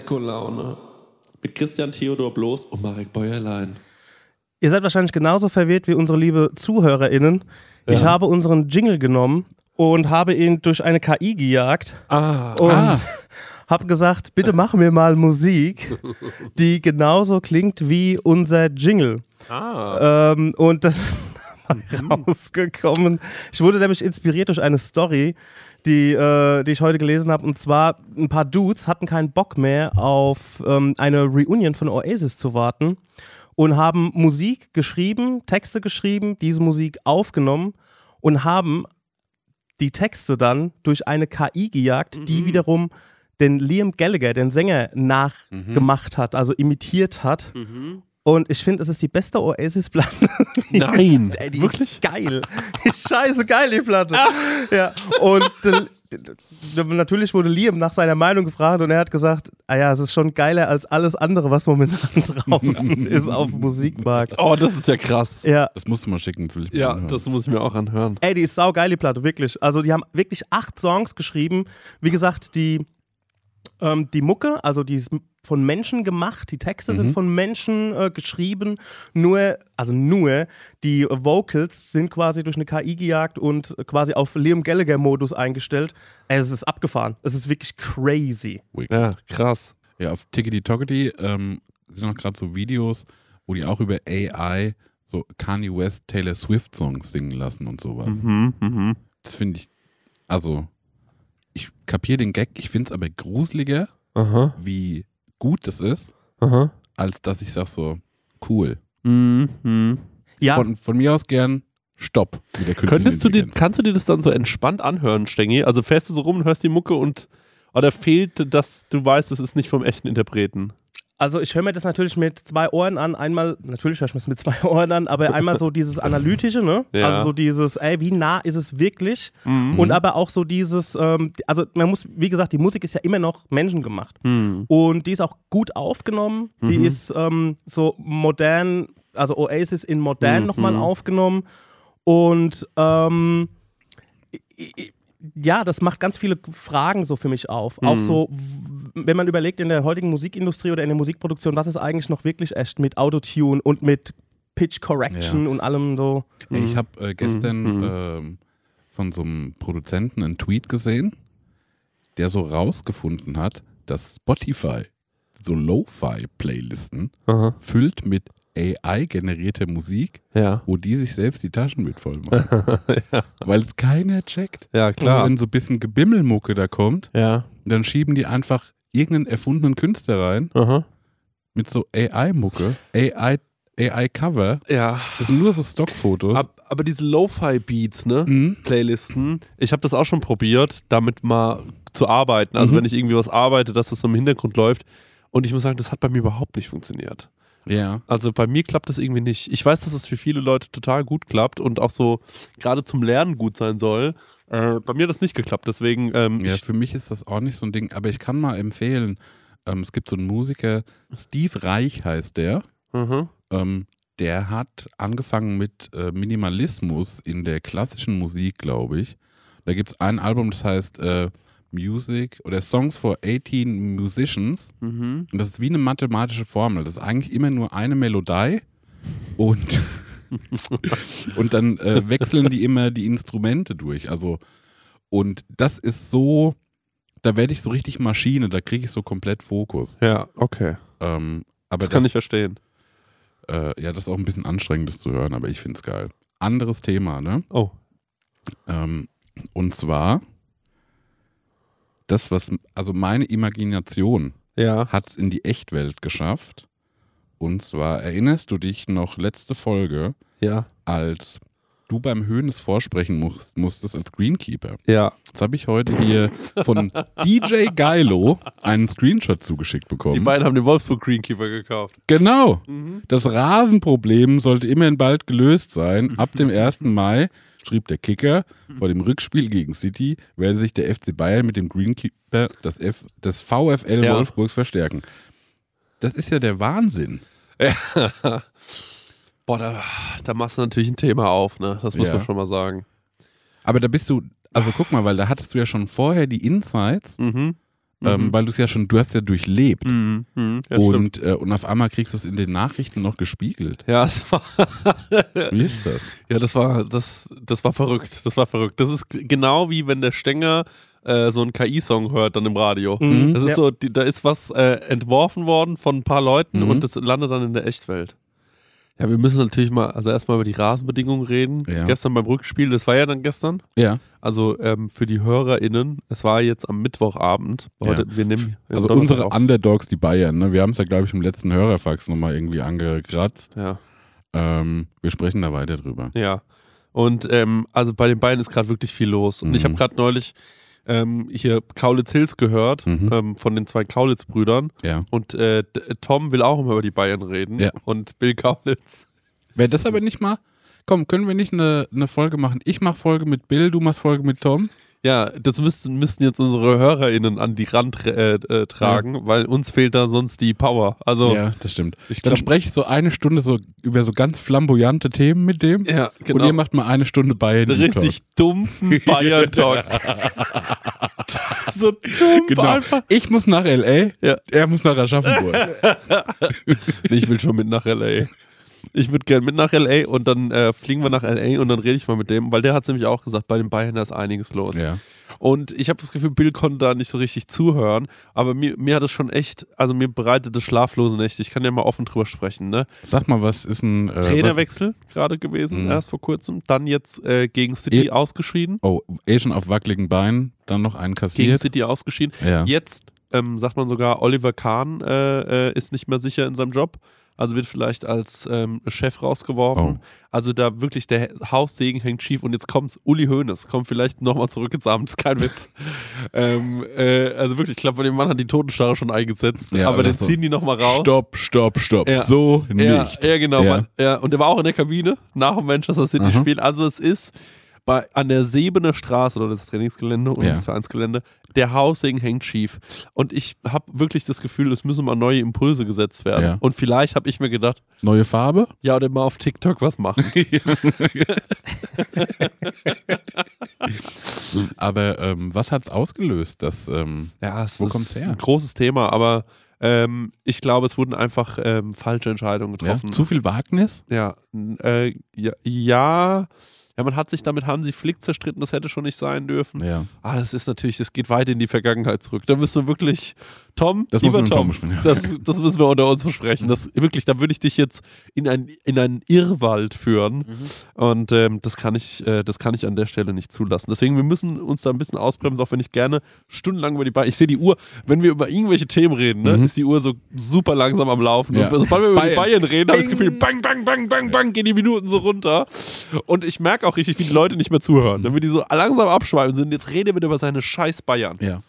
Prosecco-Laune. Mit Christian Theodor Bloß und Marek Bäuerlein. Ihr seid wahrscheinlich genauso verwirrt wie unsere liebe ZuhörerInnen. Ich Ja. habe unseren Jingle genommen und habe ihn durch eine KI gejagt Ah, und Ah. habe gesagt, bitte mach mir mal Musik, die genauso klingt wie unser Jingle. ah. Ähm, und das ist dabei rausgekommen. Ich wurde nämlich inspiriert durch eine Story, die, äh, die ich heute gelesen habe. Und zwar, ein paar Dudes hatten keinen Bock mehr auf ähm, eine Reunion von Oasis zu warten und haben Musik geschrieben, Texte geschrieben, diese Musik aufgenommen und haben die Texte dann durch eine KI gejagt, die wiederum den Liam Gallagher, den Sänger, nachgemacht hat, also imitiert hat. Und ich finde, es ist die beste Oasis-Platte. Nein, Ey, die wirklich? ist geil. Scheiße geil, die Platte. Ja. Und äh, natürlich wurde Liam nach seiner Meinung gefragt und er hat gesagt, ah ja, es ist schon geiler als alles andere, was momentan draußen ist auf dem Musikmarkt. Oh, das ist ja krass. Ja. Das musst du mal schicken. Will ich Ja, anhören. das muss ich mir auch anhören. Ey, die ist saugeil, die Platte, wirklich. Also die haben wirklich acht Songs geschrieben. Wie gesagt, die, ähm, die Mucke, also die ist von Menschen gemacht, die Texte sind von Menschen äh, geschrieben, nur, also nur, die Vocals sind quasi durch eine KI gejagt und quasi auf Liam Gallagher-Modus eingestellt. Es ist abgefahren. Es ist wirklich crazy. Ja, krass. Ja, auf Tickety Tockety ähm, sind noch gerade so Videos, wo die auch über AI so Kanye West, Taylor Swift Songs singen lassen und sowas. Mhm, mhm. Das finde ich, also, ich kapiere den Gag, ich finde es aber gruseliger, Aha, wie gut das ist, aha. als dass ich sage so, cool. Mhm. Ja, Von, von mir aus gern Stopp Könntest du dir, kannst du dir das dann so entspannt anhören, Stengi? Also fährst du so rum und hörst die Mucke und oder fehlt, dass du weißt, das ist nicht vom echten Interpreten? Also ich höre mir das natürlich mit zwei Ohren an. Einmal, natürlich höre ich mir das mit zwei Ohren an, aber einmal so dieses Analytische, ne? Ja. Also so dieses, ey, wie nah ist es wirklich? Mhm. Und aber auch so dieses, ähm, also man muss, wie gesagt, die Musik ist ja immer noch menschengemacht. Mhm. Und die ist auch gut aufgenommen. Die ist ähm, so modern, also Oasis in modern Mhm. nochmal aufgenommen. Und ähm, i- i- ja, das macht ganz viele Fragen so für mich auf. Auch so, wenn man überlegt in der heutigen Musikindustrie oder in der Musikproduktion, was ist eigentlich noch wirklich echt mit Autotune und mit Pitch Correction und allem so. Ey, Ich habe äh, gestern Mhm. ähm, von so einem Produzenten einen Tweet gesehen, der so rausgefunden hat, dass Spotify so Lo-Fi-Playlisten füllt mit AI-generierte Musik, Ja. wo die sich selbst die Taschen mit voll machen. ja. Weil es keiner checkt. Ja, Und klar. wenn so ein bisschen Gebimmelmucke da kommt, Ja. dann schieben die einfach irgendeinen erfundenen Künstler rein Aha. mit so AI-Mucke, AI, AI-Cover. Ja. Das sind nur so Stockfotos. Ab, aber diese Lo-Fi-Beats, ne? Mhm. Playlisten. Ich habe das auch schon probiert, damit mal zu arbeiten. Also Mhm. wenn ich irgendwie was arbeite, dass das so im Hintergrund läuft. Und ich muss sagen, das hat bei mir überhaupt nicht funktioniert. Ja. Also bei mir klappt das irgendwie nicht. Ich weiß, dass es für viele Leute total gut klappt und auch so gerade zum Lernen gut sein soll. Äh, bei mir hat das nicht geklappt, deswegen ähm, Ja, für mich ist das auch nicht so ein Ding, aber ich kann mal empfehlen, ähm, es gibt so einen Musiker, Steve Reich heißt der, Mhm. ähm, der hat angefangen mit äh, Minimalismus in der klassischen Musik, glaube ich. Da gibt es ein Album, das heißt äh, Music oder Songs for 18 Musicians. Mhm. Und das ist wie eine mathematische Formel. Das ist eigentlich immer nur eine Melodie und, und dann äh, wechseln die immer die Instrumente durch. Also, und das ist so, da werde ich so richtig Maschine, da kriege ich so komplett Fokus. Ja, okay. Ähm, aber Das kann ich verstehen. äh, ja, das ist auch ein bisschen anstrengend, das zu hören, aber ich finde es geil. Anderes Thema, ne? Oh. Ähm, und zwar das, was, also meine Imagination Ja. hat es in die Echtwelt geschafft. Und zwar erinnerst du dich noch letzte Folge, Ja. als du beim Höhnes vorsprechen muss, musstest als Greenkeeper. Ja. Jetzt habe ich heute hier von DJ Geilo einen Screenshot zugeschickt bekommen. Die beiden haben den Wolfsburg Greenkeeper gekauft. Genau. Mhm. Das Rasenproblem sollte immerhin bald gelöst sein. Ab dem 1. Mai, schrieb der Kicker, vor dem Rückspiel gegen City werde sich der FC Bayern mit dem Greenkeeper des, F des VfL Ja. Wolfsburgs verstärken. Das ist ja der Wahnsinn. Boah, da, da machst du natürlich ein Thema auf, ne? Das muss Ja. man schon mal sagen. Aber da bist du, also guck mal, weil da hattest du ja schon vorher die Insights, Mhm. Ähm, weil du es ja schon, du hast ja durchlebt. Mhm. Mhm. Ja, und, äh, und auf einmal kriegst du es in den Nachrichten noch gespiegelt. Ja, es war, Wie ist das? ja, das war, das, das war verrückt. Das war verrückt. Das ist genau wie wenn der Stenger äh, so einen KI-Song hört dann im Radio. Mhm. Das ist Ja. so, die, da ist was äh, entworfen worden von ein paar Leuten Mhm. und das landet dann in der Echtwelt. Ja, wir müssen natürlich mal, also erstmal über die Rasenbedingungen reden. Ja. Gestern beim Rückspiel, das war ja dann gestern. Ja. Also ähm, für die HörerInnen, es war jetzt am Mittwochabend. Heute, wir nehmen wir Also unsere. Underdogs, die Bayern, ne? wir haben es ja, glaube ich, im letzten Hörerfax nochmal irgendwie angekratzt. Ja, Ähm, wir sprechen da weiter drüber. ja. Und ähm, also bei den Bayern ist gerade wirklich viel los. Und ich Mhm. habe gerade neulich ähm, hier Kaulitz Hills gehört Mhm. ähm, von den zwei Kaulitz-Brüdern. Ja. Und äh, Tom will auch immer über die Bayern reden. Ja. Und Bill Kaulitz. Wäre das aber nicht mal, komm, können wir nicht eine, eine Folge machen? Ich mach Folge mit Bill, du machst Folge mit Tom. Ja, das müssten, müssten jetzt unsere HörerInnen an die Rand äh, äh, tragen, weil uns fehlt da sonst die Power. Also, Ja, das stimmt. ich Dann glaube. spreche ich so eine Stunde so über so ganz flamboyante Themen mit dem. Ja, Und genau. ihr macht mal eine Stunde Bayern. richtig dumpfen Bayern-Talk. so dumm Genau. einfach. Ich muss nach L.A., Ja. er muss nach Aschaffenburg. Ich will schon mit nach L.A. Ich würde gern mit nach L.A. und dann äh, fliegen wir nach L.A. und dann rede ich mal mit dem, weil der hat nämlich auch gesagt, bei den Bayern da ist einiges los. ja. Und ich habe das Gefühl, Bill konnte da nicht so richtig zuhören, aber mir, mir hat es schon echt, also mir bereitet es schlaflose Nächte. Ich kann ja mal offen drüber sprechen, ne? Sag mal, was ist ein. Äh, Trainerwechsel gerade gewesen, Mhm. erst vor kurzem. Dann jetzt äh, gegen City Eh- ausgeschieden. oh, eh schon auf wackeligen Beinen, dann noch einen Gegen kassiert. City ausgeschieden. Ja. Jetzt ähm, sagt man sogar, Oliver Kahn äh, äh, ist nicht mehr sicher in seinem Job. Also wird vielleicht als ähm, Chef rausgeworfen. Oh. Also da wirklich der Haussegen hängt schief und jetzt kommt's. Uli Hoeneß kommt vielleicht nochmal zurück ins Amt. Ist kein Witz. ähm, äh, also wirklich, ich glaube, bei dem Mann hat die Totenstarre schon eingesetzt. Ja, aber den so. ziehen die nochmal raus. Stopp, stopp, stopp. Ja. So Ja, nicht. ja genau. Ja. Man, ja. Und der war auch in der Kabine nach dem Manchester City Aha. Spiel. Also es ist bei, an der Sebener Straße oder das Trainingsgelände und Ja. das Vereinsgelände, der Haussegen hängt schief. Und ich habe wirklich das Gefühl, es müssen mal neue Impulse gesetzt werden. Ja. Und vielleicht habe ich mir gedacht, Neue Farbe? ja, oder mal auf TikTok was machen. Aber ähm, was hat's ausgelöst? Das, ähm, ja, es Wo ist her? ein großes Thema, aber ähm, ich glaube, es wurden einfach ähm, falsche Entscheidungen ja, getroffen. zu viel Wagnis? Ja, äh, ja, ja, man hat sich da mit Hansi Flick zerstritten, das hätte schon nicht sein dürfen. Ja. Ah, das ist natürlich, das geht weit in die Vergangenheit zurück. Da müssen wir wirklich, Tom, Das lieber Tom, Tom ja. das, das müssen wir unter uns versprechen. Das, wirklich, da würde ich dich jetzt in, ein, in einen Irrwald führen. Mhm. Und ähm, das, kann ich, äh, das kann ich an der Stelle nicht zulassen. Deswegen, wir müssen uns da ein bisschen ausbremsen, auch wenn ich gerne stundenlang über die Bayern. Ich sehe die Uhr, wenn wir über irgendwelche Themen reden, ne, Mhm. ist die Uhr so super langsam am Laufen. Ja. Und sobald wir über die Bayern. Bayern reden, habe ich das Gefühl, bang, bang, bang, bang, bang, gehen die Minuten so runter. Und ich merke auch richtig, wie die Leute nicht mehr zuhören. Wenn wir die so langsam abschweifen sind, jetzt reden wir über seine scheiß Bayern. Ja.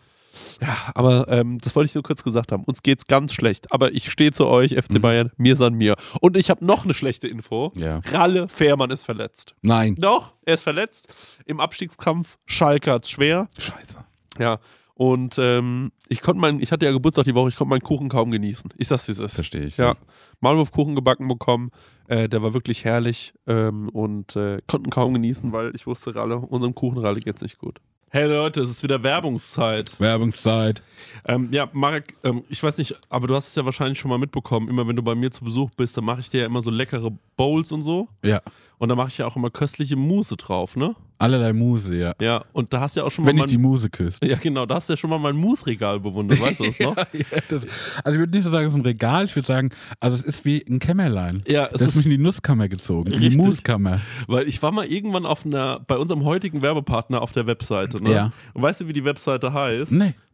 Ja, aber ähm, das wollte ich nur kurz gesagt haben. Uns geht's ganz schlecht. Aber ich stehe zu euch, FC Bayern, mir san mir. Und ich habe noch eine schlechte Info. Ja. Ralle Fährmann ist verletzt. Nein. Doch, er ist verletzt. Im Abstiegskampf. Schalke hat's schwer. Scheiße. Ja. Und ähm, ich konnte mein, ich hatte ja Geburtstag die Woche, ich konnte meinen Kuchen kaum genießen. Ich sag's, wie es ist. Verstehe ich. Ja. Maulwurfkuchen gebacken bekommen. Äh, der war wirklich herrlich ähm, und äh, konnten kaum genießen, weil ich wusste, Ralle, unserem Kuchenralle geht's nicht gut. Hey Leute, es ist wieder Werbungszeit. Werbungszeit. Ähm, ja, Marek, ähm, ich weiß nicht, aber du hast es ja wahrscheinlich schon mal mitbekommen. Immer wenn du bei mir zu Besuch bist, dann mache ich dir ja immer so leckere Bowls und so. Ja. Und da mache ich ja auch immer köstliche Mousse drauf, ne? Allerlei Muse, ja. Ja, und da hast du ja auch schon mal Wenn ich die Muse küsse. Ja, genau, da hast du ja schon mal mein Mousse-Regal bewundert, weißt du das noch? Ja, das, also ich würde nicht so sagen, es ist ein Regal, ich würde sagen, also es ist wie ein Kämmerlein. Ja, Das es ist mich in die Nusskammer gezogen, in die Richtig. Muskammer. weil ich war mal irgendwann auf einer, bei unserem heutigen Werbepartner auf der Webseite, ne? Ja. Und weißt du, wie die Webseite heißt? Nee.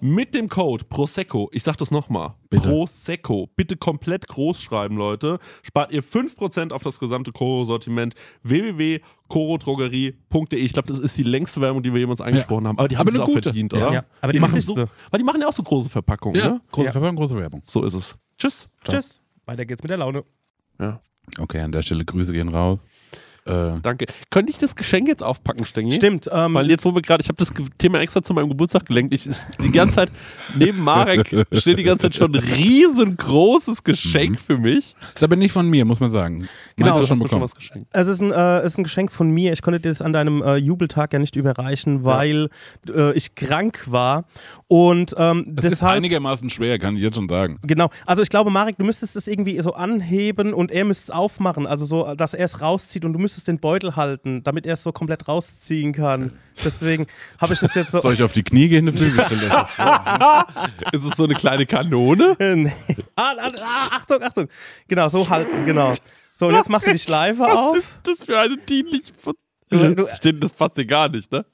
mit dem Code Prosecco, ich sag das nochmal. Prosecco, bitte komplett groß schreiben, Leute, spart ihr 5% auf das gesamte Koro-Sortiment www.korodrogerie.de. Ich glaube, das ist die längste Werbung, die wir jemals angesprochen haben, aber die haben Aber es auch gute. verdient, Ja. oder? Ja, aber die machen so, weil die machen ja auch so große Verpackungen, Ja, ne? große Ja. Verpackung, große Werbung. So ist es. Tschüss. Tschüss. Weiter geht's mit der Laune. Ja, Okay, an der Stelle Grüße gehen raus. Äh, danke. Könnte ich das Geschenk jetzt aufpacken, Stengi? Stimmt. Ähm, Weil jetzt, wo wir gerade, ich habe das Thema extra zu meinem Geburtstag gelenkt. Ich, die ganze Zeit, neben Marek steht die ganze Zeit schon ein riesengroßes Geschenk für mich. ist aber nicht von mir, muss man sagen. Genau, schon bekommen. was geschenkt. Es ist ein, äh, ist ein Geschenk von mir. Ich konnte dir das an deinem äh, Jubeltag ja nicht überreichen, weil äh, ich krank war. Und ähm, Das ist deshalb. einigermaßen schwer, kann ich jetzt schon sagen. Genau. Also ich glaube, Marek, du müsstest es irgendwie so anheben und er müsste es aufmachen. Also so, dass er es rauszieht und du müsstest den Beutel halten, damit er es so komplett rausziehen kann. Deswegen habe ich das jetzt so. Soll ich auf die Knie gehen? Ist es so eine kleine Kanone? nee. ah, ah, ah, Achtung, Achtung. Genau, so halten, genau. So, und jetzt machst du die Schleife Was auf. ist das für eine dienliche das, steht, das passt dir gar nicht, ne?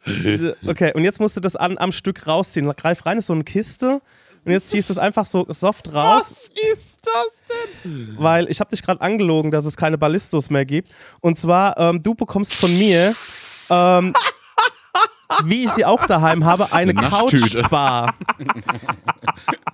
Okay, und jetzt musst du das an, am Stück rausziehen. Greif rein, ist so eine Kiste. Und jetzt ziehst du es einfach so soft raus, ist das denn? weil ich habe dich gerade angelogen, dass es keine Ballistos mehr gibt. Und zwar, ähm, du bekommst von mir, ähm, wie ich sie auch daheim habe, eine. Couchbar.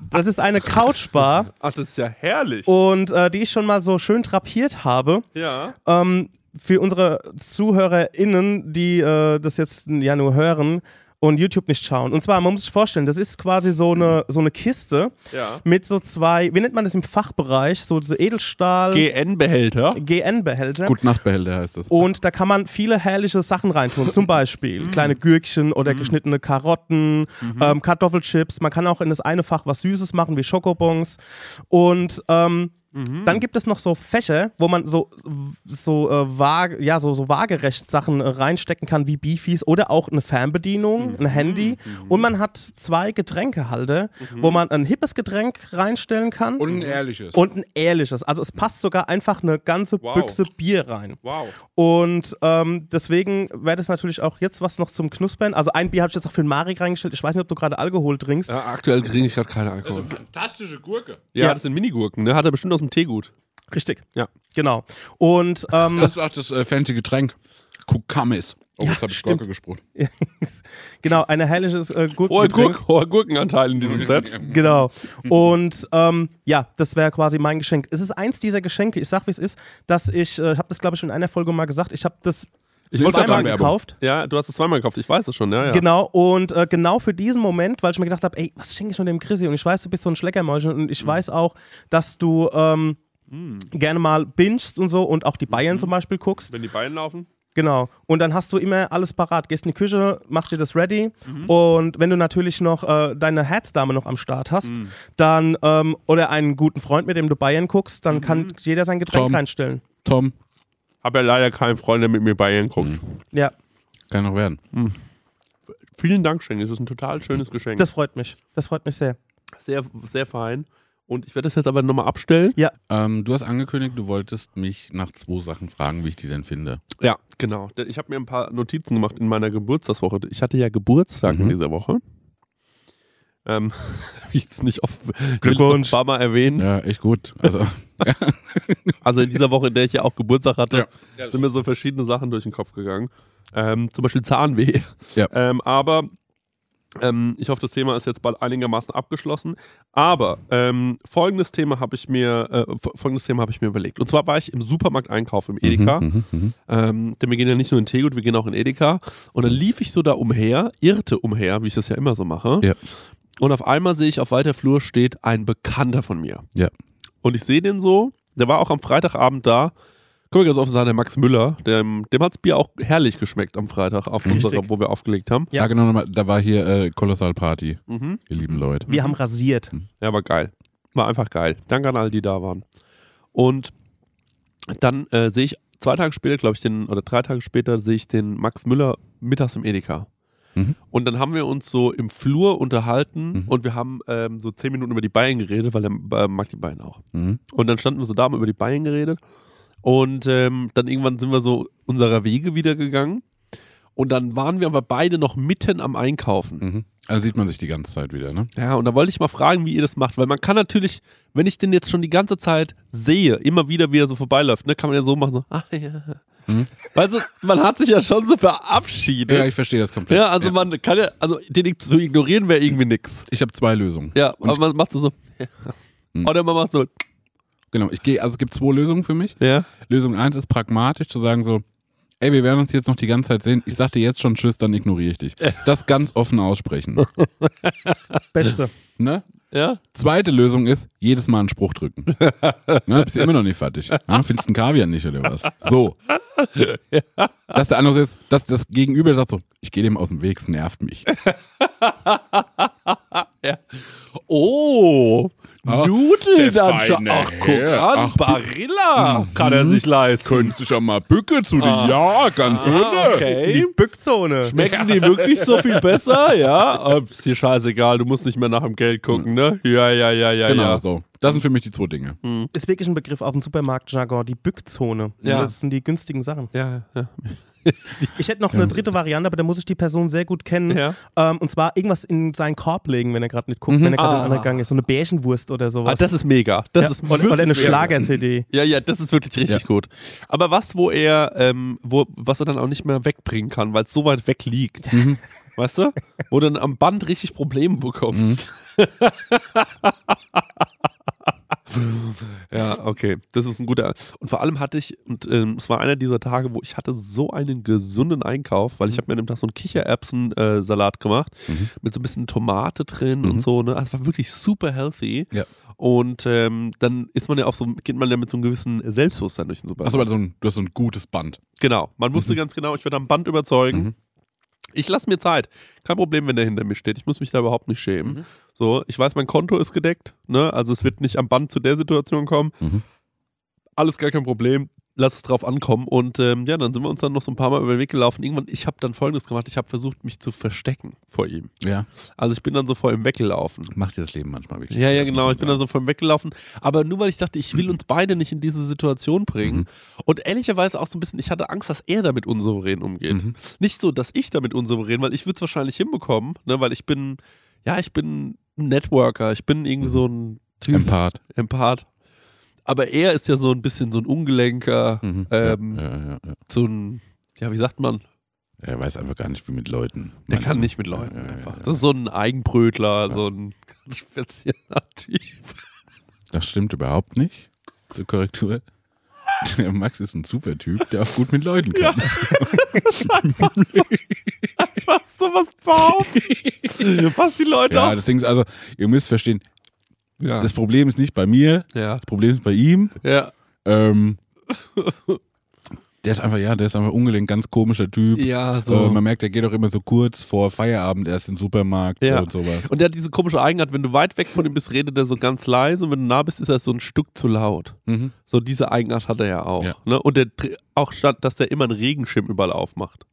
Das ist eine Couchbar Ach, das ist ja herrlich. und äh, die ich schon mal so schön drapiert habe. Ja. Ähm, für unsere ZuhörerInnen, die äh, das jetzt ja nur hören und YouTube nicht schauen. Und zwar, man muss sich vorstellen, das ist quasi so eine, so eine Kiste Ja. mit so zwei, wie nennt man das im Fachbereich? So diese Edelstahl GN-Behälter. GN-Behälter. Gut Nachtbehälter heißt das. Und da kann man viele herrliche Sachen reintun. Zum Beispiel kleine Gürkchen oder geschnittene Karotten, ähm, Kartoffelchips. Man kann auch in das eine Fach was Süßes machen, wie Schokobons. Und ähm, dann gibt es noch so Fächer, wo man so, so, äh, waage, ja, so, so waagerecht Sachen äh, reinstecken kann, wie Beefies oder auch eine Fernbedienung, ein Handy. Und man hat zwei Getränkehalter, wo man ein hippes Getränk reinstellen kann. Und ein ehrliches. und ein ehrliches. Also es passt sogar einfach eine ganze Wow. Büchse Bier rein. Wow. Und ähm, deswegen wäre das natürlich auch jetzt was noch zum Knuspern. Also ein Bier habe ich jetzt auch für den Marek reingestellt. Ich weiß nicht, ob du gerade Alkohol trinkst. Ja, aktuell kriege ich gerade keine Alkohol. fantastische Gurke. Ja, Ja. das sind Minigurken, ne? Hat er bestimmt aus dem Teegut. Richtig. Ja. Genau. Und ähm, Das ist auch das äh, fancy Getränk. Kukamis. Oh, Ja, jetzt habe ich. Glocke gesprochen. genau, ein herrliches äh, Hoher, Gurkengetränk. Gurk, hoher Gurkenanteil in diesem Set. Genau. Und ähm, ja, das wäre quasi mein Geschenk. Es ist eins dieser Geschenke, ich sag wie es ist, dass ich, äh, ich habe das glaube ich in einer Folge mal gesagt, ich habe das Ich wollte zweimal gekauft. Ja, du hast es zweimal gekauft, ich weiß es schon, ja, ja. Genau, und äh, genau für diesen Moment, weil ich mir gedacht habe, ey, was schenke ich nur dem Chrissy? Und ich weiß, du bist so ein Schleckermäulchen und Mhm. ich weiß auch, dass du ähm, gerne mal bingst und so und auch die Bayern Mhm. zum Beispiel guckst. Wenn die Beine laufen. Genau. Und dann hast du immer alles parat. Gehst in die Küche, machst dir das ready. Mhm. Und wenn du natürlich noch äh, deine Herzdame noch am Start hast, Mhm. dann, ähm, oder einen guten Freund, mit dem du Bayern guckst, dann Mhm. kann jeder sein Getränk Tom. reinstellen. Tom, Hab ja leider keinen Freund, der mit mir Bayern guckt. Ja, kann noch werden. Vielen Dank, Schenk. Es ist ein total schönes Geschenk. das freut mich. Das freut mich sehr. sehr, sehr fein. Und ich werde das jetzt aber nochmal abstellen. Ähm, du hast angekündigt, du wolltest mich nach zwei Sachen fragen, wie ich die denn finde. Ja, genau. Ich habe mir ein paar Notizen gemacht in meiner Geburtstagswoche. Ich hatte ja Geburtstag in Mhm. dieser Woche. Ähm, ich es nicht oft, Glückwunsch. ein paar Mal erwähnen. Ja, echt gut. Also, Also in dieser Woche, in der ich ja auch Geburtstag hatte, Ja. sind mir so verschiedene Sachen durch den Kopf gegangen. Ähm, zum Beispiel Zahnweh. Ja. Ähm, aber ähm, ich hoffe, das Thema ist jetzt bald einigermaßen abgeschlossen. Aber ähm, folgendes Thema habe ich mir äh, fo- folgendes Thema habe ich mir überlegt. Und zwar war ich im Supermarkt einkaufen im Edeka. Mhm, mhm, Ähm, denn wir gehen ja nicht nur in Tegut, wir gehen auch in Edeka. Und dann lief ich so da umher, irrte umher, wie ich das ja immer so mache. Ja. Und auf einmal sehe ich auf weiter Flur steht ein Bekannter von mir. Ja. Und ich sehe den so, der war auch am Freitagabend da. Können wir ganz offen sagen, der Max Müller, dem, dem hat das Bier auch herrlich geschmeckt am Freitag, auf unserer, wo wir aufgelegt haben. Ja, genau, nochmal, da war hier äh, Kolossal Party, Mhm. ihr lieben Leute. Wir haben rasiert. Ja, war geil. War einfach geil. Danke an all die da waren. Und dann äh, sehe ich zwei Tage später, glaube ich, den, oder drei Tage später, sehe ich den Max Müller mittags im Edeka. Mhm. Und dann haben wir uns so im Flur unterhalten Mhm. und wir haben ähm, so zehn Minuten über die Bayern geredet, weil er äh, mag die Bayern auch. Mhm. Und dann standen wir so da, haben über die Bayern geredet. Und ähm, dann irgendwann sind wir so unserer Wege wieder gegangen. Und dann waren wir aber beide noch mitten am Einkaufen. Mhm. Also sieht man sich die ganze Zeit wieder, ne? Ja, und da wollte ich mal fragen, wie ihr das macht, weil man kann natürlich, wenn ich den jetzt schon die ganze Zeit sehe, immer wieder, wie er so vorbeiläuft, ne, kann man ja so machen, so, ah ja. Mhm. Weißt du, man hat sich ja schon so verabschiedet. Ja, Ja, ich verstehe das komplett. also man kann ja, also den zu ignorieren wäre irgendwie nix. ich habe zwei Lösungen. Ja, Und- aber man macht so so. Ja. Mhm. Oder man macht so, Genau, ich gehe, also es gibt zwei Lösungen für mich. ja. Lösung eins ist pragmatisch zu sagen so, ey, wir werden uns jetzt noch die ganze Zeit sehen. Ich sag dir jetzt schon Tschüss, dann ignoriere ich dich. Das ganz offen aussprechen. Beste. ne? Ja? Zweite Lösung ist, jedes Mal einen Spruch drücken. ne, bist du immer noch nicht fertig. Ja, findest du einen Kaviar nicht oder was? So. Dass der andere ist, dass das Gegenüber sagt so, ich gehe dem aus dem Weg, es nervt mich. Oh, Ah, Nudel der dann schon. Ach, guck Herr. an, Ach, Barilla kann er sich leisten. Könntest du schon mal Bücke zu den, ja, ganz Ah, ohne. okay. Die Bückzone. Schmecken die wirklich so viel besser? Ja, äh, ist dir scheißegal, du musst nicht mehr nach dem Geld gucken, ne? Ja, ja, ja, ja, Genau ja. so. Das sind für mich die zwei Dinge. Ist wirklich ein Begriff auf dem Supermarktjargon, die Bückzone. Ja. Das sind die günstigen Sachen. Ja, ja. Ich hätte noch eine dritte Variante, aber da muss ich die Person sehr gut kennen. Ja. Ähm, und zwar irgendwas in seinen Korb legen, wenn er gerade nicht guckt, wenn er gerade Ah. in den anderen Gang ist. So eine Bärchenwurst oder sowas. Ah, das ist mega. Das ja. ist oder, wirklich oder eine. Schlager-CD. Ja, ja, das ist wirklich richtig Ja. gut. Aber was, wo er, ähm, wo, was er dann auch nicht mehr wegbringen kann, weil es so weit weg liegt. Weißt du? Wo du dann am Band richtig Probleme bekommst. ja, okay. Das ist ein guter. Und vor allem hatte ich, und ähm, es war einer dieser Tage, wo ich hatte so einen gesunden Einkauf, weil ich habe mir an dem Tag so einen Kichererbsen-Salat gemacht mit so ein bisschen Tomate drin und so. Ne? Also es war wirklich super healthy. Ja. Und ähm, dann ist man ja auch so, geht man ja mit so einem gewissen Selbstbewusstsein durch den Supermarkt. Achso, weil du hast so ein gutes Band. Genau. Man wusste ganz genau, ich werde am Band überzeugen. Ich lasse mir Zeit. Kein Problem, wenn der hinter mir steht. Ich muss mich da überhaupt nicht schämen. Mhm. So, ich weiß, mein Konto ist gedeckt. Ne? Also es wird nicht am Band zu der Situation kommen. Mhm. Alles gar kein Problem. Lass es drauf ankommen. Und ähm, ja, dann sind wir uns dann noch so ein paar Mal über den Weg gelaufen. Irgendwann, ich habe dann folgendes gemacht. Ich habe versucht, mich zu verstecken vor ihm. Ja. Also ich bin dann so vor ihm weggelaufen. Macht dir das Leben manchmal wirklich. Ja, ja, genau. Ich bin dann so vor ihm weggelaufen. Aber nur weil ich dachte, ich will uns beide nicht in diese Situation bringen. Mhm. Und ehrlicherweise auch so ein bisschen, ich hatte Angst, dass er damit unsouverän umgeht. Mhm. Nicht so, dass ich damit unsouverän, weil ich würde es wahrscheinlich hinbekommen, ne, weil ich bin, ja, ich bin ein Networker. Ich bin irgendwie Mhm. so ein. Typ, Empath. Empath. Aber er ist ja so ein bisschen so ein Ungelenker, Mhm. ähm, ja, ja, ja, so ein, ja, wie sagt man? Er weiß einfach gar nicht, wie mit Leuten. Der kann nicht mit Leuten einfach. Das ist so ein Eigenbrötler, so ein ganz spezieller Typ. Das stimmt überhaupt nicht. Zur Korrektur. Der Max ist ein super Typ, der auch gut mit Leuten kann. Was so was behauptest. Was die Leute Ja, das Ding ist also, ihr müsst verstehen, Ja. das Problem ist nicht bei mir, ja. das Problem ist bei ihm. Ja. Ähm, der ist einfach, ja, der ist einfach ungelenkt, ganz komischer Typ. Ja, so. Äh, man merkt, der geht auch immer so kurz vor Feierabend erst in den Supermarkt Ja. und sowas. Und der hat diese komische Eigenart, wenn du weit weg von ihm bist, redet er so ganz leise und wenn du nah bist, ist er so ein Stück zu laut. Mhm. So diese Eigenart hat er ja auch. Ja. Ne? Und der auch statt, dass der immer einen Regenschirm überall aufmacht.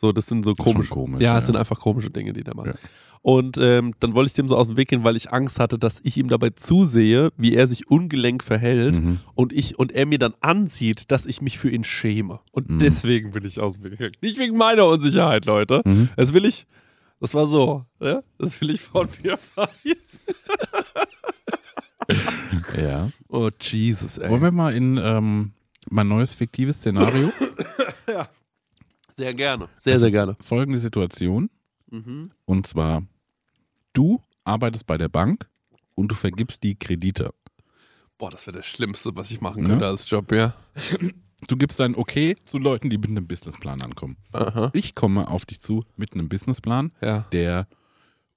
So, das sind so komische. komisch, ja, ja. es sind einfach komische Dinge, die der macht. Ja. Und ähm, dann wollte ich dem so aus dem Weg gehen, weil ich Angst hatte, dass ich ihm dabei zusehe, wie er sich ungelenk verhält Mhm. und ich und er mir dann ansieht, dass ich mich für ihn schäme. Und Mhm. deswegen bin ich aus dem Weg. Nicht wegen meiner Unsicherheit, Leute. Mhm. Das will ich. Das war so. Ja? Das will ich von mir verheißen. Ja. Oh, Jesus, ey. Wollen wir mal in ähm, mein neues fiktives Szenario? Sehr gerne. Sehr, sehr gerne. Folgende Situation. Mhm. Und zwar, du arbeitest bei der Bank und du vergibst die Kredite. Boah, das wäre das Schlimmste, was ich machen Ja. könnte als Job, ja. Du gibst dein Okay zu Leuten, die mit einem Businessplan ankommen. Aha. Ich komme auf dich zu mit einem Businessplan, Ja. der